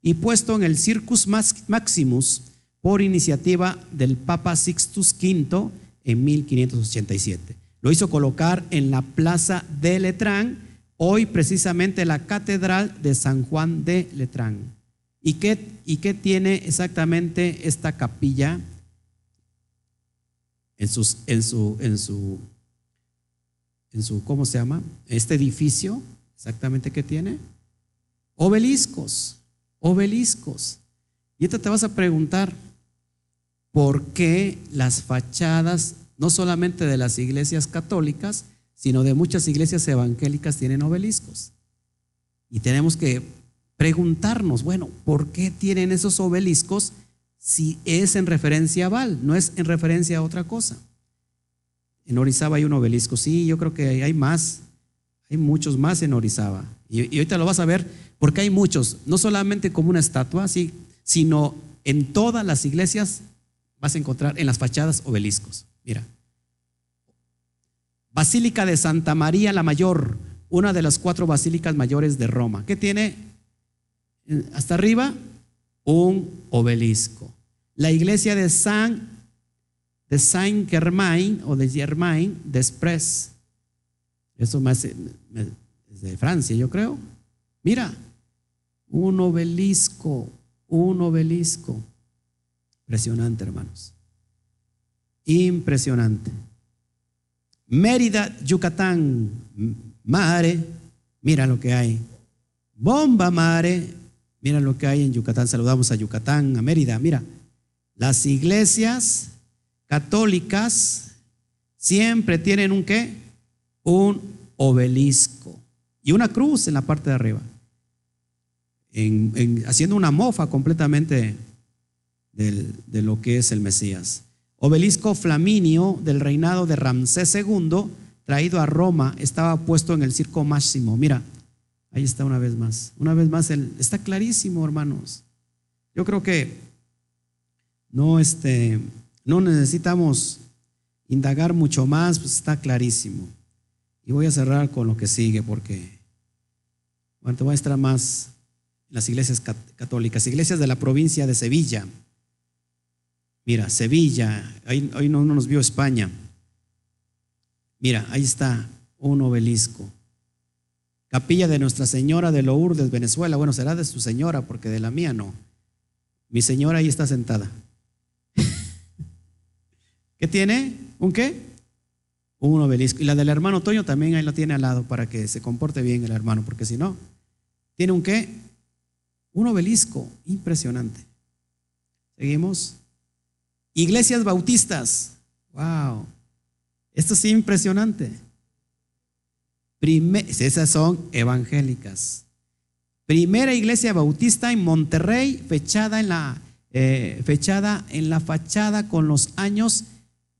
y puesto en el Circus Maximus por iniciativa del Papa Sixtus V en 1587. Lo hizo colocar en la plaza de Letrán, hoy precisamente la Catedral de San Juan de Letrán. ¿Y qué, ¿Y qué tiene exactamente esta capilla en, sus, en, su, en, su, en su, ¿cómo se llama? Este edificio, exactamente qué tiene? Obeliscos, obeliscos. Y te vas a preguntar, ¿por qué las fachadas, no solamente de las iglesias católicas, sino de muchas iglesias evangélicas tienen obeliscos? Y tenemos que preguntarnos, bueno, ¿por qué tienen esos obeliscos si es en referencia a Val, no es en referencia a otra cosa? En Orizaba hay un obelisco, sí, yo creo que hay más, hay muchos más en Orizaba. Y, ahorita lo vas a ver, porque hay muchos, no solamente como una estatua, sí, sino en todas las iglesias vas a encontrar en las fachadas obeliscos. Mira. Basílica de Santa María la Mayor, una de las cuatro basílicas mayores de Roma. ¿Qué tiene hasta arriba, un obelisco. La iglesia de San de Saint Germain o de Germain Desprez. Eso más es de Francia, yo creo. Mira, un obelisco, un obelisco. Impresionante, hermanos. Impresionante. Mérida, Yucatán, Mare, mira lo que hay. Bomba Mare, Mira lo que hay en Yucatán. Saludamos a Yucatán, a Mérida. Mira, las iglesias católicas siempre tienen un qué? Un obelisco y una cruz en la parte de arriba. haciendo una mofa completamente de lo que es el Mesías. Obelisco flaminio del reinado de Ramsés II, traído a Roma, estaba puesto en el circo máximo. Mira, Ahí está una vez más. Una vez más, está clarísimo, hermanos. Yo creo que no, este, no necesitamos indagar mucho más, pues está clarísimo. Y voy a cerrar con lo que sigue, porque bueno, te voy a estar más las iglesias católicas, iglesias de la provincia de Sevilla. Mira, Sevilla, hoy no nos vio España. Mira, ahí está un obelisco capilla de Nuestra Señora de Lourdes, Venezuela. Bueno, será de su señora, porque de la mía no. Mi señora ahí está sentada. ¿Qué tiene? ¿Un qué? Un obelisco. Y la del hermano Toño también ahí lo tiene al lado para que se comporte bien el hermano, porque si no, tiene un qué? Un obelisco impresionante. Seguimos. Iglesias bautistas. Wow. Esto es impresionante esas son evangélicas. Primera iglesia bautista en Monterrey, fechada en la, eh, fechada en la fachada con los años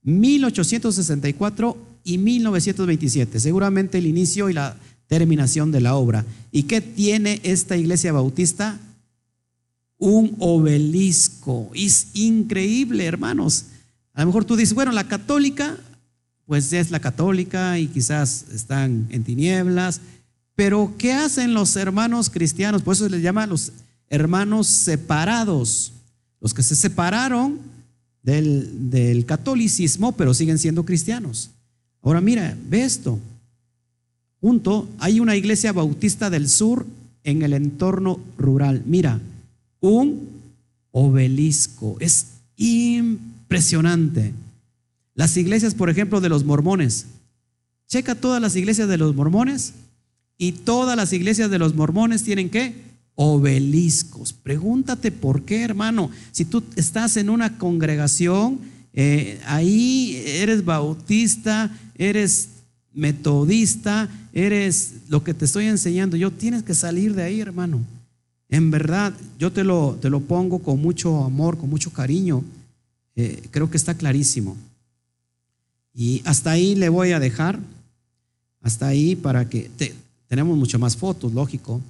1864 y 1927. Seguramente el inicio y la terminación de la obra. ¿Y qué tiene esta iglesia bautista? Un obelisco. Es increíble, hermanos. A lo mejor tú dices, bueno, la católica pues es la católica y quizás están en tinieblas. Pero ¿qué hacen los hermanos cristianos? Por eso se les llama los hermanos separados. Los que se separaron del, del catolicismo, pero siguen siendo cristianos. Ahora mira, ve esto. Junto hay una iglesia bautista del sur en el entorno rural. Mira, un obelisco. Es impresionante. Las iglesias, por ejemplo, de los mormones. Checa todas las iglesias de los mormones y todas las iglesias de los mormones tienen qué? Obeliscos. Pregúntate por qué, hermano. Si tú estás en una congregación, eh, ahí eres bautista, eres metodista, eres lo que te estoy enseñando. Yo tienes que salir de ahí, hermano. En verdad, yo te lo, te lo pongo con mucho amor, con mucho cariño. Eh, creo que está clarísimo. Y hasta ahí le voy a dejar, hasta ahí para que tenemos mucho más fotos, lógico.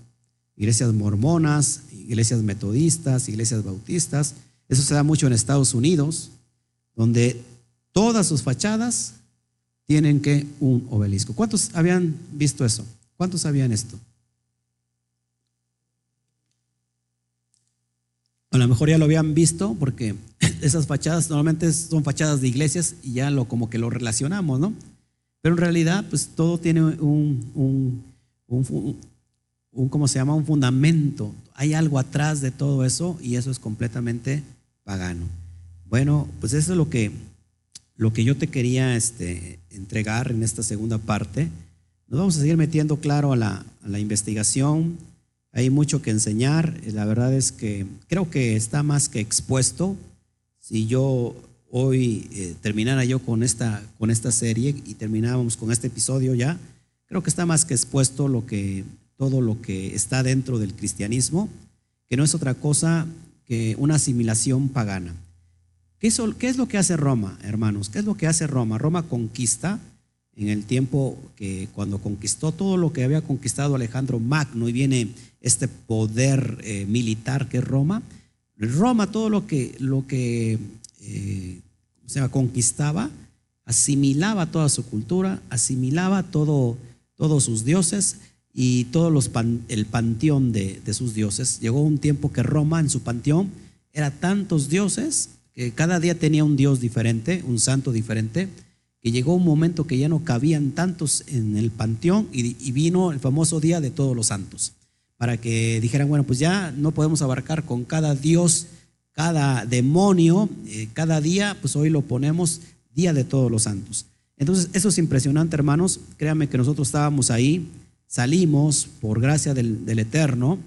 Iglesias mormonas, iglesias metodistas, iglesias bautistas. Eso se da mucho en Estados Unidos, donde todas sus fachadas tienen que un obelisco. ¿Cuántos habían visto eso? ¿Cuántos sabían esto? A lo mejor ya lo habían visto porque esas fachadas normalmente son fachadas de iglesias y ya lo como que lo relacionamos, ¿no? Pero en realidad, pues todo tiene un, un, un, ¿cómo se llama? Un fundamento. Hay algo atrás de todo eso y eso es completamente pagano. Bueno, pues eso es lo que, lo que yo te quería este, entregar en esta segunda parte. Nos vamos a seguir metiendo, claro, a la, a la investigación hay mucho que enseñar. La verdad es que creo que está más que expuesto. Si yo hoy eh, terminara yo con esta, con esta serie y terminábamos con este episodio ya, creo que está más que expuesto lo que, todo lo que está dentro del cristianismo, que no es otra cosa que una asimilación pagana. ¿Qué es, ¿Qué es lo que hace Roma, hermanos? ¿Qué es lo que hace Roma? Roma conquista en el tiempo que cuando conquistó todo lo que había conquistado Alejandro Magno y viene este poder eh, militar que es Roma. Roma todo lo que, lo que eh, conquistaba, asimilaba toda su cultura, asimilaba todo, todos sus dioses y todo los el panteón de, de sus dioses. Llegó un tiempo que Roma en su panteón era tantos dioses que cada día tenía un dios diferente, un santo diferente, que llegó un momento que ya no cabían tantos en el panteón y, y vino el famoso día de todos los santos para que dijeran, bueno, pues ya no podemos abarcar con cada dios, cada demonio, eh, cada día, pues hoy lo ponemos Día de Todos los Santos. Entonces, eso es impresionante, hermanos. Créanme que nosotros estábamos ahí, salimos por gracia del, Eterno,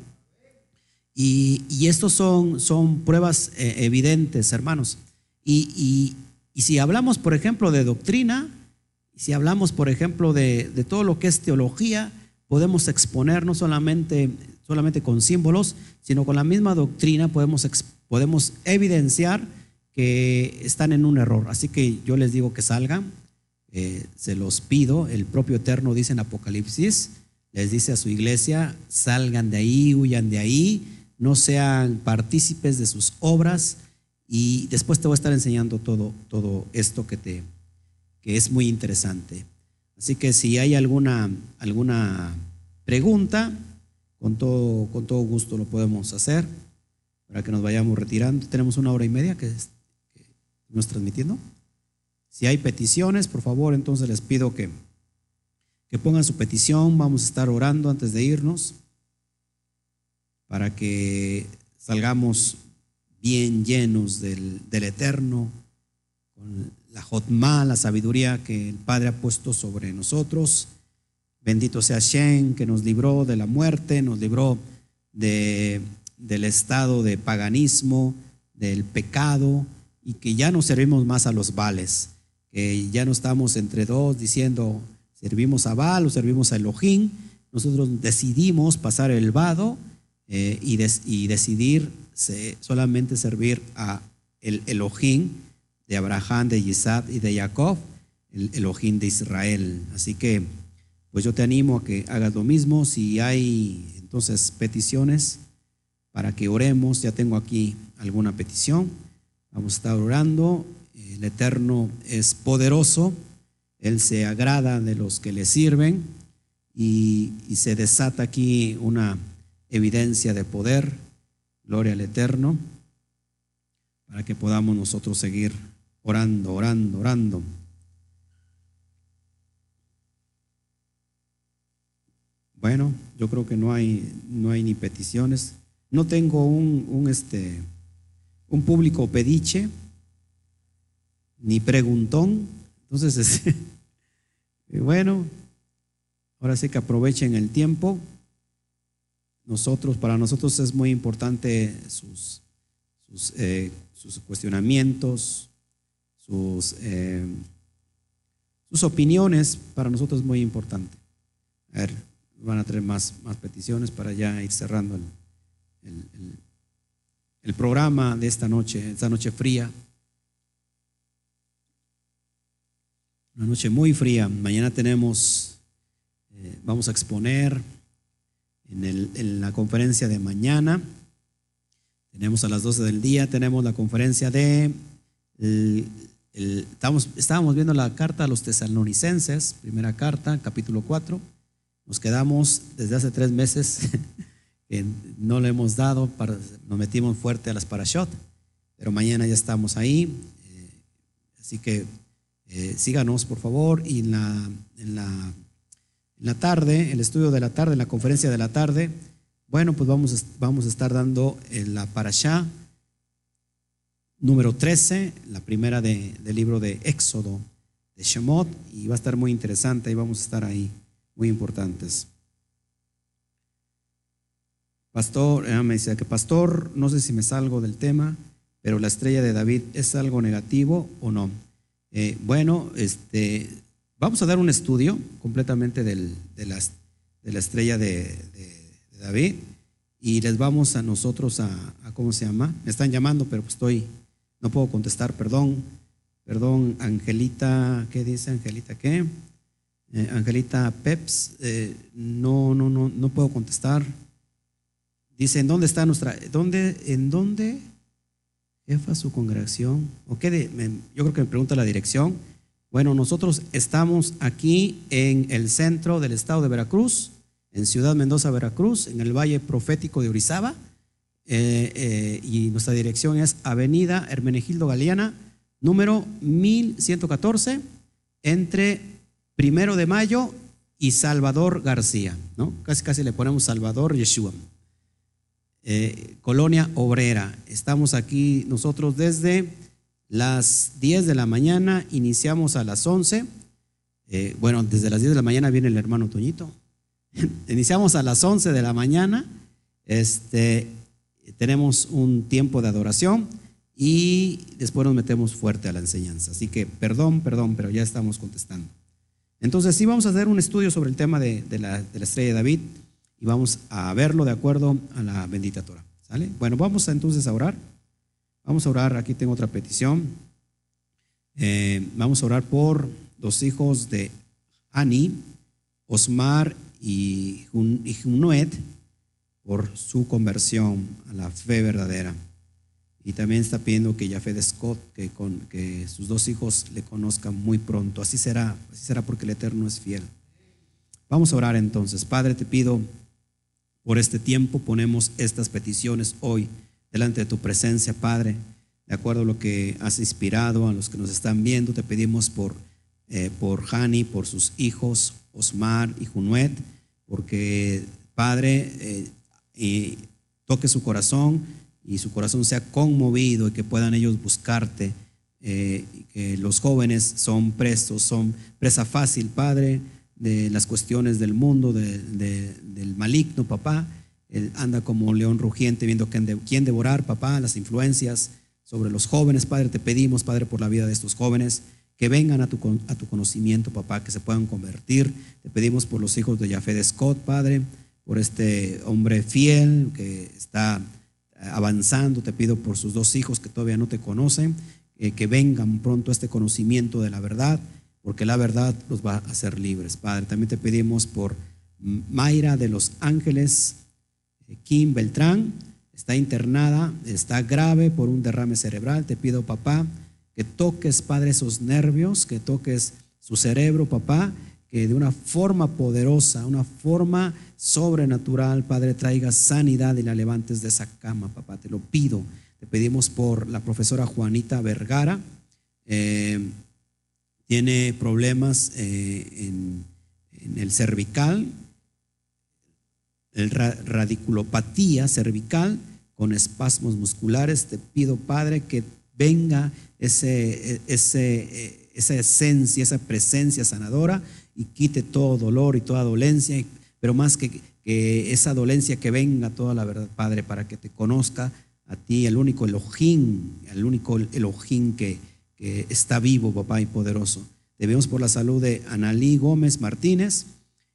y, y estos son, son pruebas eh, evidentes, hermanos. Y, y, si hablamos, por ejemplo, de doctrina, si hablamos, por ejemplo, de, de todo lo que es teología, podemos exponer no solamente, solamente con símbolos, sino con la misma doctrina podemos, podemos evidenciar que están en un error. Así que yo les digo que salgan, eh, se los pido, el propio Eterno dice en Apocalipsis, les dice a su iglesia, salgan de ahí, huyan de ahí, no sean partícipes de sus obras y después te voy a estar enseñando todo, todo esto que, te, que es muy interesante. Así que si hay alguna, alguna pregunta, con todo, con todo gusto lo podemos hacer para que nos vayamos retirando. Tenemos una hora y media que, nos transmitiendo. Si hay peticiones, por favor, entonces les pido que, que pongan su petición. Vamos a estar orando antes de irnos para que salgamos bien llenos del, del Eterno, la jotma, la sabiduría que el Padre ha puesto sobre nosotros. Bendito sea Shen, que nos libró de la muerte, nos libró de, del estado de paganismo, del pecado, y que ya no servimos más a los vales, que ya no estamos entre dos diciendo servimos a Baal o servimos a Elohim. Nosotros decidimos pasar el vado eh, y, y, decidir solamente servir a el Elohim de Abraham, de Isaac y de Jacob, el Elohim de Israel. Así que, pues yo te animo a que hagas lo mismo. Si hay entonces peticiones para que oremos, ya tengo aquí alguna petición. Vamos a estar orando. El Eterno es poderoso. Él se agrada de los que le sirven y, y se desata aquí una evidencia de poder. Gloria al Eterno para que podamos nosotros seguir orando, orando, orando. Bueno, yo creo que no hay, no hay ni peticiones. No tengo un, un, este, un público pediche. ni preguntón. Entonces, bueno, ahora sí que aprovechen el tiempo. Nosotros, para nosotros es muy importante sus, sus, eh, sus cuestionamientos, sus, eh, sus opiniones, para nosotros es muy importante. A ver, van a tener más, más peticiones para ya ir cerrando el, el, programa de esta noche, esta noche fría. Una noche muy fría. Mañana tenemos, eh, vamos a exponer en, el, en, la conferencia de mañana. Tenemos a las 12 del día, tenemos la conferencia de, estamos, estábamos viendo la carta a los tesalonicenses, primera carta, capítulo 4. Nos quedamos desde hace tres meses no le hemos dado, para, nos metimos fuerte a las parashot, pero mañana ya estamos ahí. Eh, así que eh, síganos, por favor, y en la, en, la, en la tarde, el estudio de la tarde, en la conferencia de la tarde, bueno, pues vamos, vamos a estar dando en la parashá número 13, la primera de, del libro de Éxodo, de Shemot, y va a estar muy interesante y vamos a estar ahí, muy importantes. Pastor, me dice que pastor, no sé si me salgo del tema, pero la estrella de David es algo negativo o no. Eh, bueno, este, vamos a dar un estudio completamente del, de, las, de, la estrella de, David y les vamos a nosotros a, a, ¿cómo se llama? Me están llamando, pero pues estoy, no puedo contestar, perdón, perdón, Angelita, ¿qué dice Angelita? ¿Qué? Eh, Angelita Peps, eh, no, no, no, no puedo contestar. Dice, ¿en dónde está nuestra, dónde, en dónde jefa su congregación? ¿O qué de, yo creo que me pregunta la dirección. Bueno, nosotros estamos aquí en el centro del estado de Veracruz, en Ciudad Mendoza, Veracruz, en el Valle Profético de Orizaba. Eh, eh, y nuestra dirección es Avenida Hermenegildo Galeana, número 1114, entre Primero de Mayo y Salvador García, ¿no? Casi casi le ponemos Salvador Yeshua. Eh, Colonia Obrera. Estamos aquí nosotros desde las 10 de la mañana, iniciamos a las 11. Eh, bueno, desde las 10 de la mañana viene el hermano Toñito. iniciamos a las 11 de la mañana. Este, tenemos un tiempo de adoración y después nos metemos fuerte a la enseñanza. Así que perdón, perdón, pero ya estamos contestando. Entonces sí vamos a hacer un estudio sobre el tema de, la, estrella de David y vamos a verlo de acuerdo a la bendita Torah. ¿Sale? Bueno, vamos entonces a orar. Vamos a orar, aquí tengo otra petición. Eh, vamos a orar por los hijos de Ani, Osmar y, Junuet por su conversión a la fe verdadera. Y también está pidiendo que Jafé de Scott, que, con, que sus dos hijos le conozcan muy pronto. Así será, así será porque el Eterno es fiel. Vamos a orar entonces. Padre, te pido por este tiempo ponemos estas peticiones hoy delante de tu presencia, Padre. De acuerdo a lo que has inspirado a los que nos están viendo, te pedimos por, eh, por Hani, por sus hijos, Osmar y Junuet, porque, Padre, eh, toque su corazón y su corazón sea conmovido y que puedan ellos buscarte. Eh, que los jóvenes son prestos, son presa fácil, Padre de las cuestiones del mundo, del maligno, papá. Él anda como un león rugiente viendo quién devorar, papá, las influencias sobre los jóvenes. Padre, te pedimos, Padre, por la vida de estos jóvenes, que vengan a tu, a tu conocimiento, papá, que se puedan convertir. Te pedimos por los hijos de Jafé de Scott, Padre, por este hombre fiel que está avanzando. Te pido por sus dos hijos que todavía no te conocen, eh, que vengan pronto a este conocimiento de la verdad porque la verdad los va a hacer libres. Padre, también te pedimos por Mayra de los Ángeles, eh, Kim Beltrán, está internada, está grave por un derrame cerebral. Te pido, papá, que toques, Padre, esos nervios, que toques su cerebro, papá, que de una forma poderosa, una forma sobrenatural, Padre, traiga sanidad y la levantes de esa cama, papá. Te lo pido. Te pedimos por la profesora Juanita Vergara. Eh, tiene problemas eh, en, el cervical, el radiculopatía cervical con espasmos musculares. Te pido, Padre, que venga ese, ese, esa esencia, esa presencia sanadora y quite todo dolor y toda dolencia, pero más que, que esa dolencia que venga toda la verdad, Padre, para que te conozca a ti, el único Elohim, el único Elohim que, que está vivo, papá, y poderoso. Debemos por la salud de Analí Gómez Martínez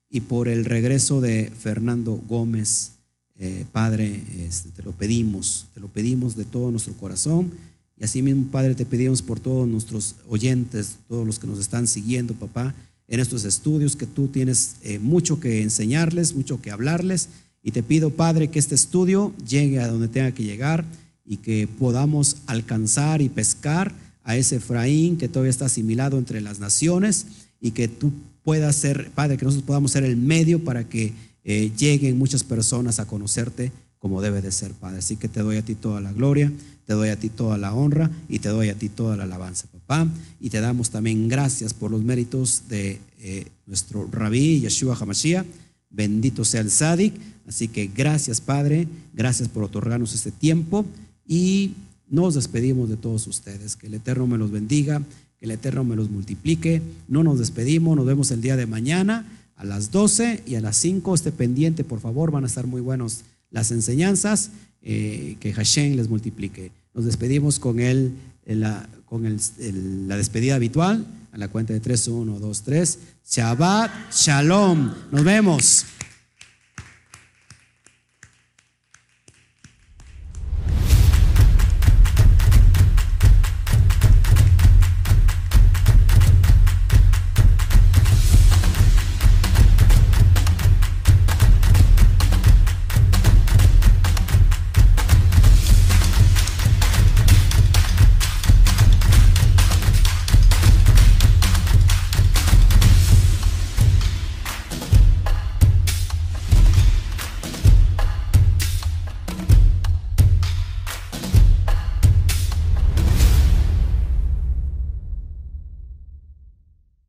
y por el regreso de Fernando Gómez. Eh, Padre, este, te lo pedimos, te lo pedimos de todo nuestro corazón. Y así mismo, Padre, te pedimos por todos nuestros oyentes, todos los que nos están siguiendo, papá, en estos estudios, que tú tienes eh, mucho que enseñarles, mucho que hablarles. Y te pido, Padre, que este estudio llegue a donde tenga que llegar y que podamos alcanzar y pescar a ese Efraín que todavía está asimilado entre las naciones y que tú puedas ser, Padre, que nosotros podamos ser el medio para que eh, lleguen muchas personas a conocerte como debe de ser, Padre. Así que te doy a ti toda la gloria, te doy a ti toda la honra y te doy a ti toda la alabanza, papá. Y te damos también gracias por los méritos de eh, nuestro rabí Yeshua Hamashiach. Bendito sea el Sadik. Así que gracias, Padre. Gracias por otorgarnos este tiempo y nos despedimos de todos ustedes. Que el Eterno me los bendiga, que el Eterno me los multiplique. No nos despedimos, nos vemos el día de mañana a las 12 y a las 5. Esté pendiente, por favor, van a estar muy buenos las enseñanzas. Eh, que Hashem les multiplique. Nos despedimos con, él, la, con la despedida habitual a la cuenta de 3, 1, 2, 3. Shabbat Shalom. Nos vemos.